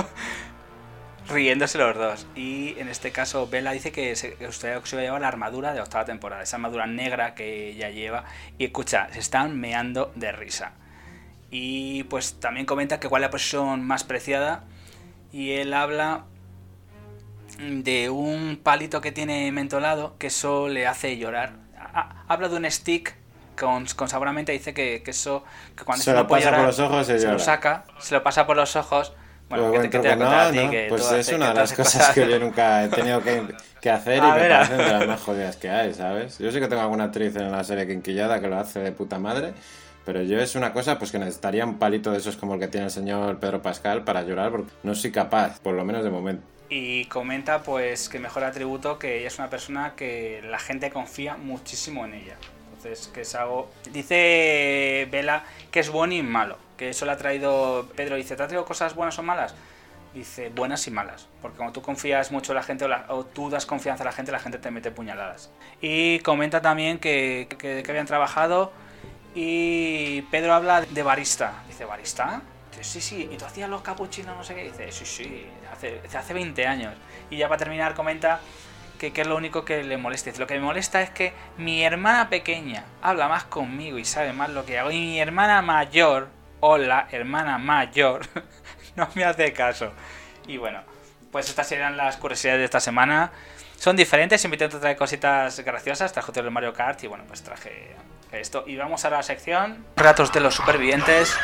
riéndose los dos. Y en este caso, Bella dice que se, que se va a llevar la armadura de octava temporada, esa armadura negra que ella lleva. Y escucha, se están meando de risa. Y pues también comenta que cuál es la posición más preciada. Y él habla de un palito que tiene mentolado que eso le hace llorar. Habla de un stick con, con sabor a menta y dice que, que eso que cuando se lo pasa por los ojos se, se lo saca, se lo pasa por los ojos bueno, que te, que no, no, pues es una de las cosas, que yo nunca he tenido que, que hacer y me parecen de las más jodidas que hay, ¿sabes? Yo sé que tengo alguna actriz en la serie Quinquillada que lo hace de puta madre, pero yo es una cosa pues que necesitaría un palito de esos como el que tiene el señor Pedro Pascal para llorar, porque no soy capaz, por lo menos de momento. Y comenta pues que mejor atributo que ella es una persona que la gente confía muchísimo en ella. Entonces, que es algo... Dice Vela que es bueno y malo que eso le ha traído Pedro. Dice, ¿te ha traído cosas buenas o malas? Dice, buenas y malas. Porque cuando tú confías mucho en la gente o, tú das confianza a la gente, la gente te mete puñaladas. Y comenta también que, que, habían trabajado y Pedro habla de barista. Dice, ¿barista? Sí, sí. ¿Y tú hacías los capuchinos no sé qué? Dice, sí, sí, hace, hace 20 años. Y ya para terminar comenta que, es lo único que le molesta. Lo que me molesta es que mi hermana pequeña habla más conmigo y sabe más lo que hago. Y mi hermana mayor Hola, hermana mayor, no me hace caso. Y bueno, pues estas serían las curiosidades de esta semana. Son diferentes, siempre intento traer cositas graciosas. Traje otro de Mario Kart y bueno, pues traje esto. Y vamos a la sección Ratos de los supervivientes.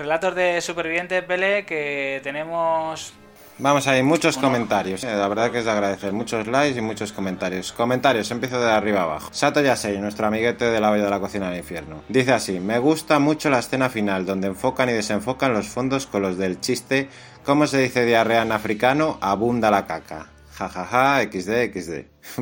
Relatos de supervivientes, Pele, que tenemos Vamos a ir, muchos comentarios. Eh, la verdad que es de agradecer. Muchos likes y muchos comentarios. Comentarios, empiezo de arriba abajo. Sato Yasei, nuestro amiguete de la olla de la cocina del infierno. Dice así: Me gusta mucho la escena final, donde enfocan y desenfocan los fondos con los del chiste. ¿Cómo se dice diarrea en africano? Abunda la caca jajaja, XD, XD.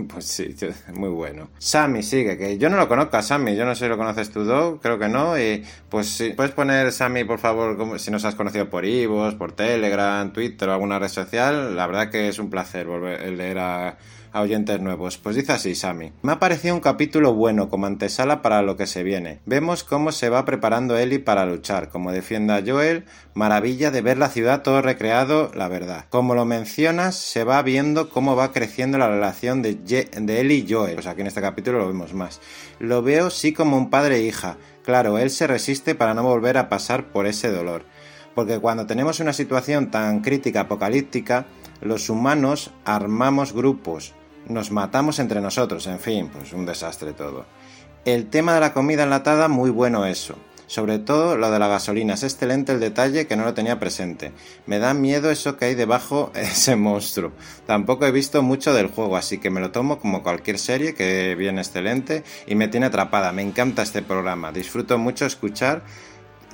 Pues sí, muy bueno. Sammy sigue, que yo no lo conozco a Sammy, yo no sé si lo conoces tú, Do, creo que no. Y pues sí, puedes poner Sammy, por favor, como, si nos has conocido por Ivos, por Telegram, Twitter o alguna red social. La verdad que es un placer volver a leer a a oyentes nuevos. Pues dice así, Sammy. Me ha parecido un capítulo bueno como antesala para lo que se viene. Vemos cómo se va preparando Ellie para luchar, como defienda Joel, maravilla de ver la ciudad todo recreado, la verdad. Como lo mencionas, se va viendo cómo va creciendo la relación de, de Ellie y Joel. Pues aquí en este capítulo lo vemos más. Lo veo sí como un padre e hija. Claro, él se resiste para no volver a pasar por ese dolor. Porque cuando tenemos una situación tan crítica apocalíptica, los humanos armamos grupos, nos matamos entre nosotros, en fin, pues un desastre todo. El tema de la comida enlatada, muy bueno eso. Sobre todo lo de la gasolina, es excelente el detalle que no lo tenía presente. Me da miedo eso que hay debajo ese monstruo. Tampoco he visto mucho del juego, así que me lo tomo como cualquier serie que viene excelente y me tiene atrapada. Me encanta este programa, disfruto mucho escuchar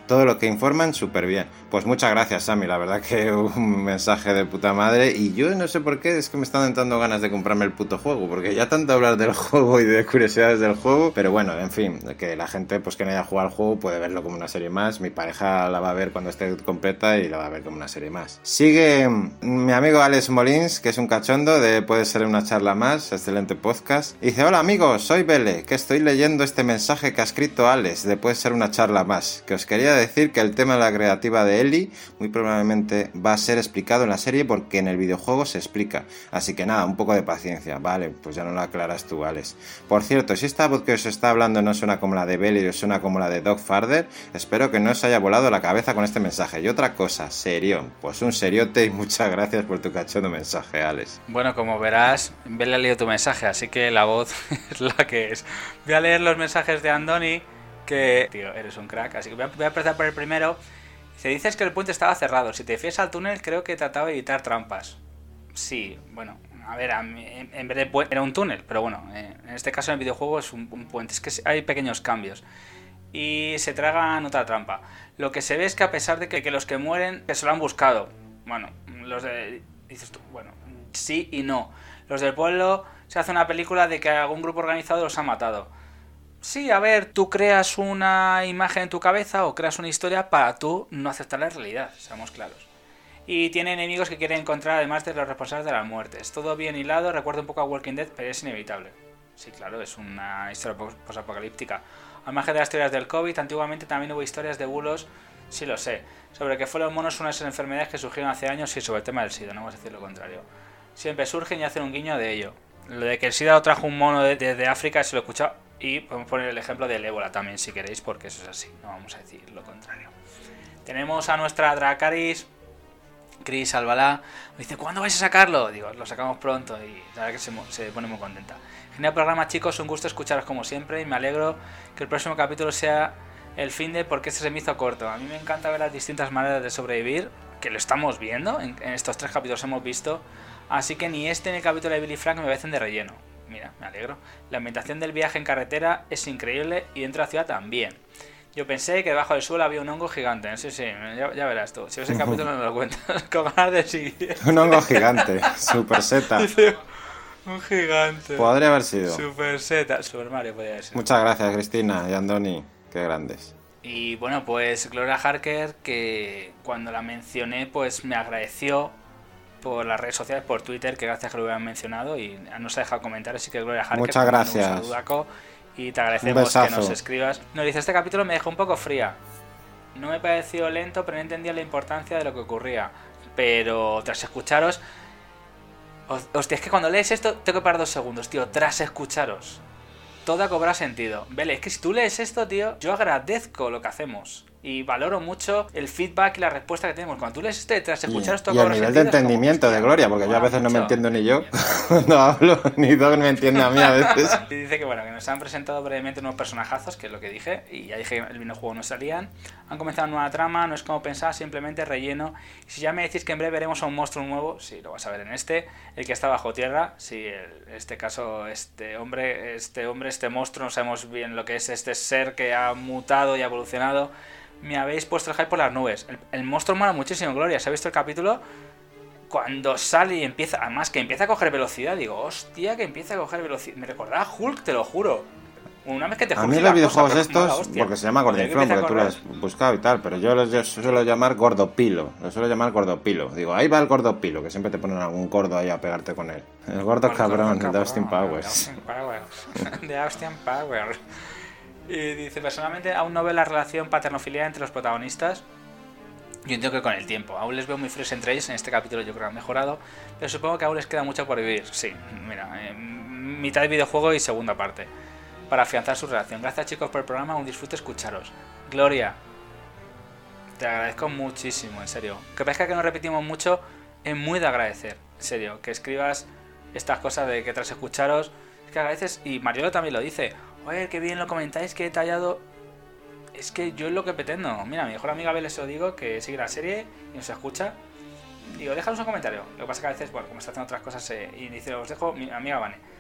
todo lo que informan súper bien. Pues muchas gracias, Sammy. La verdad que un mensaje de puta madre. Y yo no sé por qué, es que me están entrando ganas de comprarme el puto juego. Porque ya tanto hablar del juego y de curiosidades del juego. Pero bueno, en fin, que la gente pues que no haya jugado al juego puede verlo como una serie más. Mi pareja la va a ver cuando esté completa y la va a ver como una serie más. Sigue mi amigo Alex Molins, que es un cachondo de Puede ser una charla más. Excelente podcast. Dice: Hola amigos, soy Bele, que estoy leyendo este mensaje que ha escrito Alex de Puede ser una charla más. Que os quería decir que el tema de la creativa de Ellie muy probablemente va a ser explicado en la serie porque en el videojuego se explica. Así que nada, un poco de paciencia, vale, pues ya no lo aclaras tú, Alex. Por cierto, si esta voz que os está hablando no suena como la de Belly o suena como la de Doc Farther, espero que no os haya volado la cabeza con este mensaje. Y otra cosa, serio, pues un seriote y muchas gracias por tu cachondo mensaje, Alex. Bueno, como verás, Belly ha leído tu mensaje, así que la voz es la que es. Voy a leer los mensajes de Andoni que, tío, eres un crack. Así que voy a, empezar por el primero. Se dices que el puente estaba cerrado. Si te fías al túnel, creo que trataba de evitar trampas. Sí, bueno, a ver, en vez de era un túnel, pero bueno, eh, en este caso en el videojuego es un, puente. Es que hay pequeños cambios. Y se tragan otra trampa. Lo que se ve es que a pesar de que, que los que mueren, que se lo han buscado. Bueno, los de... Dices tú, bueno, sí y no. Los del pueblo se hace una película de que algún grupo organizado los ha matado. Sí, a ver, tú creas una imagen en tu cabeza o creas una historia para tú no aceptar la realidad, seamos claros. Y tiene enemigos que quieren encontrar además de los responsables de las muertes. Todo bien hilado, recuerda un poco a Walking Dead, pero es inevitable. Sí, claro, es una historia posapocalíptica. Al margen de las teorías del COVID, antiguamente también hubo historias de bulos, sí lo sé, sobre que fueron monos unas enfermedades que surgieron hace años y sobre el tema del SIDA, no vamos a decir lo contrario. Siempre surgen y hacen un guiño de ello. Lo de que el SIDA lo trajo un mono desde de, África, se lo he escuchado. Y podemos poner el ejemplo del ébola también, si queréis, porque eso es así. No vamos a decir lo contrario. Tenemos a nuestra Dracaris, Chris Albalá. Me dice, ¿cuándo vais a sacarlo? Digo, lo sacamos pronto y la verdad que se, pone muy contenta. Genial programa, chicos. Un gusto escucharos como siempre. Y me alegro que el próximo capítulo sea el fin de porque este se me hizo corto. A mí me encanta ver las distintas maneras de sobrevivir, que lo estamos viendo. En, en estos tres capítulos hemos visto Así que ni este ni el capítulo de Billy Frank me parecen de relleno. Mira, me alegro. La ambientación del viaje en carretera es increíble y dentro de la ciudad también. Yo pensé que debajo del suelo había un hongo gigante. Sí, sí, ya, verás tú. Si ves el capítulo no me lo cuentas. Con ganas de seguir. Un hongo gigante. Super Z. un gigante. Podría haber sido. Super Z. Super Mario podría haber sido. Muchas gracias, Cristina y Andoni. Qué grandes. Y bueno, pues Gloria Harker, que cuando la mencioné, pues me agradeció por las redes sociales, por Twitter, que gracias que lo hubieran mencionado y nos ha dejado comentar, así que Gloria Harker. Muchas gracias. y te agradecemos que nos escribas. Nos dice, este capítulo me dejó un poco fría. No me pareció lento, pero no entendía la importancia de lo que ocurría. Pero tras escucharos... Hostia, es que cuando lees esto tengo que parar dos segundos, tío. Tras escucharos. Todo cobra sentido. Vele, es que si tú lees esto, tío, yo agradezco lo que hacemos y valoro mucho el feedback y la respuesta que tenemos. Cuando tú lees este, tras escuchar esto... Y, el nivel de entendimiento de Gloria, porque yo a veces no me entiendo ni yo cuando hablo, ni Doc me entiende a mí a veces. Y dice que bueno, que nos han presentado brevemente unos personajazos, que es lo que dije, y ya dije que el videojuego no salían. Han comenzado una nueva trama, no es como pensar, simplemente relleno. Si ya me decís que en breve veremos a un monstruo nuevo, sí, lo vas a ver en este, el que está bajo tierra, sí, en este caso, este hombre, este hombre, este monstruo, no sabemos bien lo que es este ser que ha mutado y ha evolucionado me habéis puesto el hype por las nubes. El, monstruo mola muchísimo, Gloria. ¿Se ha visto el capítulo? Cuando sale y empieza, además que empieza a coger velocidad, digo, hostia, que empieza a coger velocidad. Me recordaba Hulk, te lo juro. Una vez que te A mí los videojuegos estos, porque se llama Gordinflón, porque tú lo has buscado y tal, pero yo los suelo llamar Gordopilo. Lo suelo llamar Gordopilo. Digo, ahí va el Gordopilo, que siempre te ponen algún gordo ahí a pegarte con él. El gordo cabrón, de Austin Powers. De Austin Powers. Y dice, personalmente aún no veo la relación paternofilia entre los protagonistas. Yo entiendo que con el tiempo. Aún les veo muy fríos entre ellos. En este capítulo yo creo que han mejorado. Pero supongo que aún les queda mucho por vivir. Sí, mira, eh, mitad de videojuego y segunda parte. Para afianzar su relación. Gracias chicos por el programa. Un disfrute escucharos. Gloria, te agradezco muchísimo, en serio. Que parezca que no repetimos mucho, es muy de agradecer. En serio, que escribas estas cosas de que tras escucharos, es que agradeces. Y Mariolo también lo dice Oye, qué bien lo comentáis, qué detallado. Es que yo es lo que pretendo. Mira, mi mejor amiga Abel se lo digo, que sigue la serie y nos escucha. Digo, déjanos un comentario. Lo que pasa es que a veces, bueno, como está haciendo otras cosas eh, y dice, os dejo, mi amiga Vane.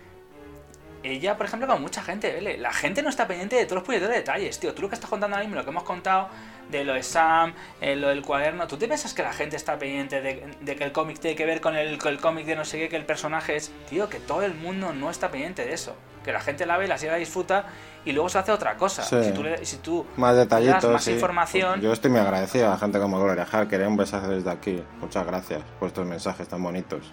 Ella, por ejemplo, con mucha gente, ¿vale? La gente no está pendiente de todos los puñeteros detalles, tío. Tú lo que estás contando ahora mismo, lo que hemos contado de lo de Sam, eh, lo del cuaderno. ¿Tú te piensas que la gente está pendiente de, que el cómic tiene que ver con el, el cómic de no sé qué, que el personaje es. Tío, que todo el mundo no está pendiente de eso que la gente la ve, la sigue, la disfruta y luego se hace otra cosa. Si tú, si tú más detallitos, más información. Yo estoy muy agradecido a la gente como Gloria Harker. Un besazo desde aquí. Muchas gracias por estos mensajes tan bonitos.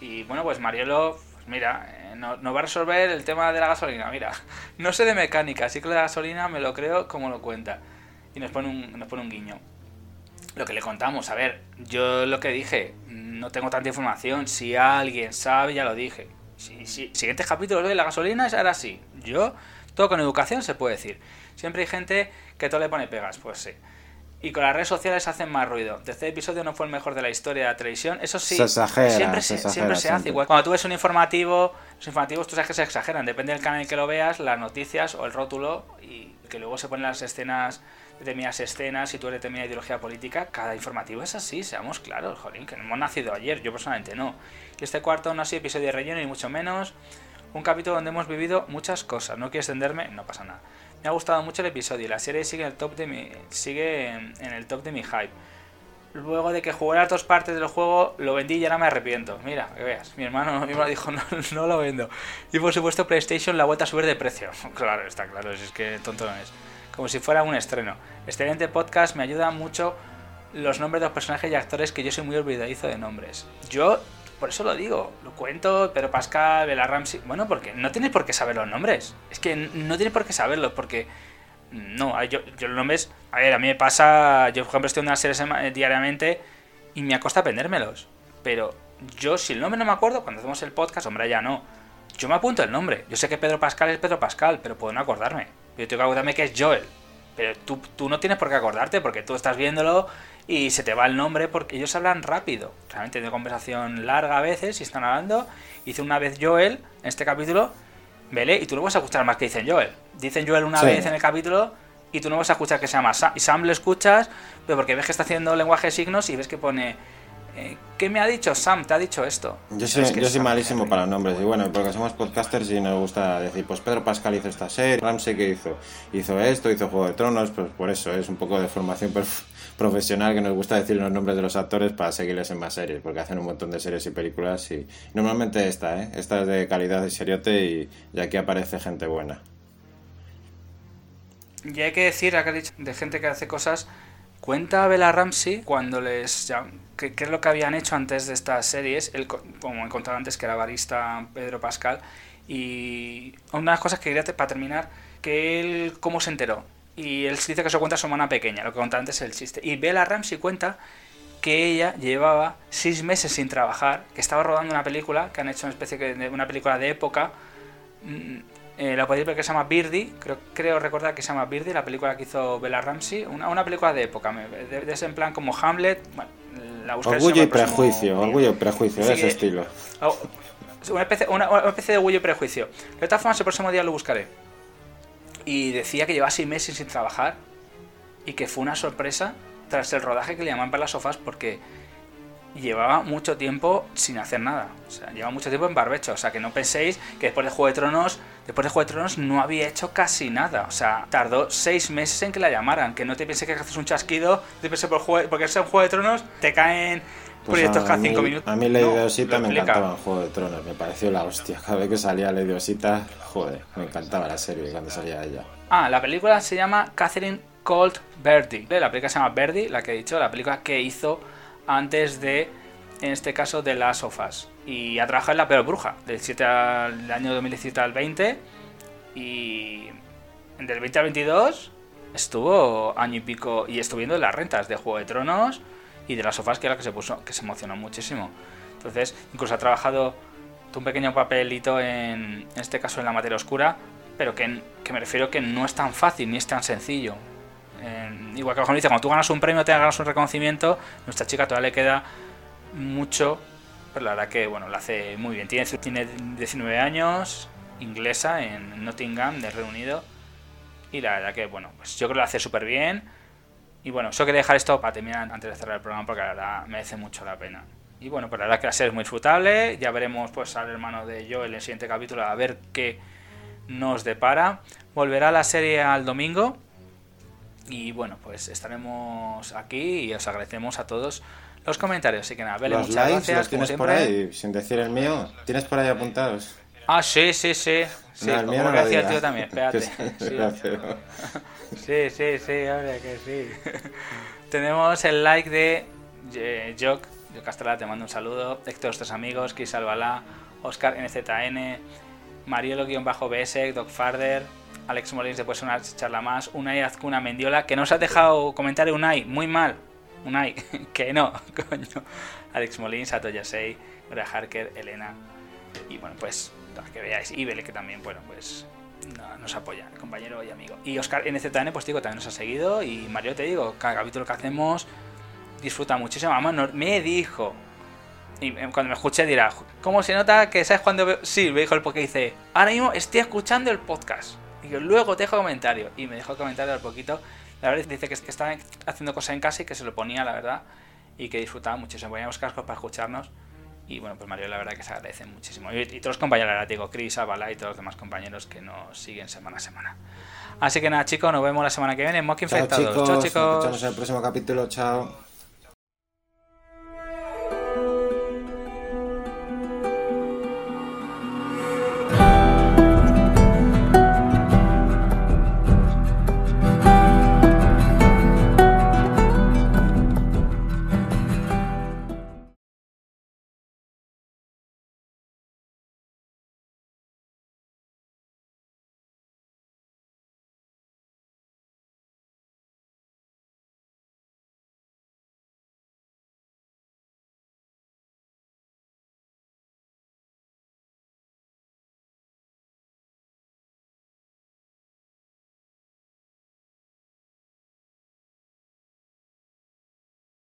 Y bueno, pues Marielo, mira, eh, no, va a resolver el tema de la gasolina. Mira, no sé de mecánica, así que la gasolina me lo creo como lo cuenta. Y nos pone un, nos pone un guiño. Lo que le contamos, a ver, yo lo que dije, no tengo tanta información. Si alguien sabe, ya lo dije Sí, sí. Siguientes capítulos de la gasolina es ahora sí. Yo, todo con educación se puede decir. Siempre hay gente que todo le pone pegas, pues sí. Y con las redes sociales hacen más ruido. Este episodio no fue el mejor de la historia de la televisión. Eso sí, Se exagera, siempre se se, exagera siempre se siempre. hace igual. Cuando tú ves un informativo, los informativos tú sabes que se exageran. Depende del canal en que lo veas, las noticias o el rótulo y que luego se ponen las escenas, determinadas escenas y tú eres determinada ideología política. Cada informativo es así, seamos claros, jolín, que no hemos nacido ayer. Yo personalmente no. Y este cuarto no ha sido episodio de relleno ni mucho menos. Un capítulo donde hemos vivido muchas cosas. No quiero extenderme, no pasa nada. Me ha gustado mucho el episodio y la serie sigue en el top de mi, sigue en, el top de mi hype. Luego de que jugué las dos partes del juego, lo vendí y ahora me arrepiento. Mira, que veas, mi hermano, mi hermano dijo, no, no lo vendo. Y por supuesto PlayStation la vuelta a subir de precio. Claro, está claro, si es que tonto no es. Como si fuera un estreno. Excelente podcast, me ayuda mucho los nombres de los personajes y actores que yo soy muy olvidadizo de nombres. Yo, por eso lo digo, lo cuento, pero Pascal, Bella Ramsey... Bueno, porque no tienes por qué saber los nombres. Es que no tienes por qué saberlos, porque... No, yo, yo los nombres... A ver, a mí me pasa... Yo, por ejemplo, estoy en una serie sema- diariamente y me acosta aprendérmelos. Pero yo, si el nombre no me acuerdo, cuando hacemos el podcast, hombre, ya no. Yo me apunto el nombre. Yo sé que Pedro Pascal es Pedro Pascal, pero puedo no acordarme. Yo tengo que acordarme que es Joel. Pero tú, tú no tienes por qué acordarte porque tú estás viéndolo y se te va el nombre porque ellos hablan rápido. Realmente de conversación larga a veces y están hablando. Dice una vez Joel en este capítulo, ¿vale? Y tú no vas a escuchar más que dicen Joel. Dicen Joel una Sí. vez en el capítulo y tú no vas a escuchar que se llama Sam. Y Sam lo escuchas, pero porque ves que está haciendo lenguaje de signos y ves que pone... eh, ¿Qué me ha dicho Sam? ¿Te ha dicho esto? Yo soy, Es que yo soy Sam malísimo Henry. para los nombres. Y bueno, porque somos podcasters y nos gusta decir, pues Pedro Pascal hizo esta serie, Ramsey que hizo, hizo esto, hizo Juego de Tronos, pues por eso es un poco de formación profesional que nos gusta decir los nombres de los actores para seguirles en más series, porque hacen un montón de series y películas y normalmente esta, ¿eh? Esta es de calidad y seriote y, y aquí aparece gente buena. Y hay que decir, acá dicho, de gente que hace cosas, cuenta Bella Ramsey cuando les... ya- ¿qué, es lo que habían hecho antes de estas series? Co- como he contado antes, que era barista Pedro Pascal. Y una de las cosas que quería para terminar, que él cómo se enteró. Y él dice que eso cuenta su hermana pequeña, lo que contaba antes es el chiste. Y Bella Ramsey cuenta que ella llevaba seis meses sin trabajar, que estaba rodando una película, que han hecho una especie de una película de época, Mm, eh, la podéis ver que se llama Birdie, creo, creo recordar que se llama Birdie, la película que hizo Bella Ramsey, una, una película de época, de, de ese en plan como Hamlet, bueno, la buscaré Orgullo y prejuicio, orgullo y prejuicio, de ese estilo. Oh, una, especie, una, una especie de orgullo y prejuicio. De todas formas, el próximo día lo buscaré. Y decía que llevaba seis meses sin trabajar y que fue una sorpresa tras el rodaje que le llamaban para las sofás porque llevaba mucho tiempo sin hacer nada. O sea, llevaba mucho tiempo en barbecho. O sea, que no penséis que después de Juego de Tronos, después de Juego de Tronos no había hecho casi nada. O sea, tardó seis meses en que la llamaran. Que no te pienses que haces un chasquido, te pienses por juego, porque es un Juego de Tronos, te caen proyectos a cada mí- cinco minutos. A mí Lady No, Osita me encantaba en Juego de Tronos, me pareció la hostia. Cada vez que salía Lady Osita, joder, me encantaba la serie cuando salía ella. Ah, la película se llama Catherine Cold Birdie. La película se llama Birdie, la que he dicho, la película que hizo antes de, en este caso, de Las Sofas. Y ha trabajado en La Peor Bruja, del 7 al año 2017 al 20. Y del 20 al 22 estuvo año y pico y estuvo viendo en las rentas de Juego de Tronos y de Las Sofas, que era la que se puso, que se emocionó muchísimo. Entonces, incluso ha trabajado un pequeño papelito en, en este caso en la materia oscura, pero que, que me refiero que no es tan fácil ni es tan sencillo. Eh, igual que cuando dice, cuando tú ganas un premio, te ganas un reconocimiento, nuestra chica todavía le queda mucho, pero la verdad que bueno, lo hace muy bien. Tiene, tiene 19 años, inglesa en Nottingham, del Reino Unido, y la verdad que bueno, pues yo creo que lo hace súper bien. Y bueno, solo quería dejar esto para terminar antes de cerrar el programa porque la verdad merece mucho la pena. Y bueno, pues la verdad que la serie es muy disfrutable. Ya veremos pues al hermano de Joel en el siguiente capítulo a ver qué nos depara. Volverá la serie al domingo. Y bueno, pues estaremos aquí y os agradecemos a todos los comentarios. Así que nada, Bele, Los muchas likes gracias. los tienes por ahí, sin decir el mío. ¿Tienes por ahí apuntados? Ah, sí, sí, sí. Sí, No, el como no lo decía el tío también. Espérate. Sí. Sí, sí, sí, hombre, que sí. Tenemos el like de eh, Jock, Jock Castrala, te mando un saludo. Héctor, tus amigos, Chris Albalá, Oscar NZN, Marielo-BS, Doc Farder, Alex Molins, después una charla más, Unai Azcuna Mendiola, que nos has dejado comentario Unai, muy mal. Unai, que no, coño. Alex Molins, Sato Yasei, Harker, Elena. Y bueno, pues, para que veáis, y Bele, que también, bueno, pues no- nos apoya, compañero y amigo. Y Oscar NZN, pues digo, también nos ha seguido. Y Mario, te digo, cada capítulo que hacemos disfruta muchísimo. Además, me dijo, y eh, cuando me escuche dirá, ¿cómo se nota que sabes cuando veo? Sí, me dijo el porque dice, ahora mismo estoy escuchando el podcast. Y que luego te dejo comentario. Y me dejó comentario al poquito. La verdad dice que estaba haciendo cosas en casa y que se lo ponía, la verdad. Y que disfrutaba muchísimo. Ponía los cascos para escucharnos. Y bueno, pues Mario, la verdad que se agradece muchísimo. Y, y todos los compañeros, la verdad, digo, Chris, Abala y todos los demás compañeros que nos siguen semana a semana. Así que nada, chicos, nos vemos la semana que viene en Mock Chao Infectados. chicos, Chao, nos chicos. escuchamos en el próximo capítulo, chao.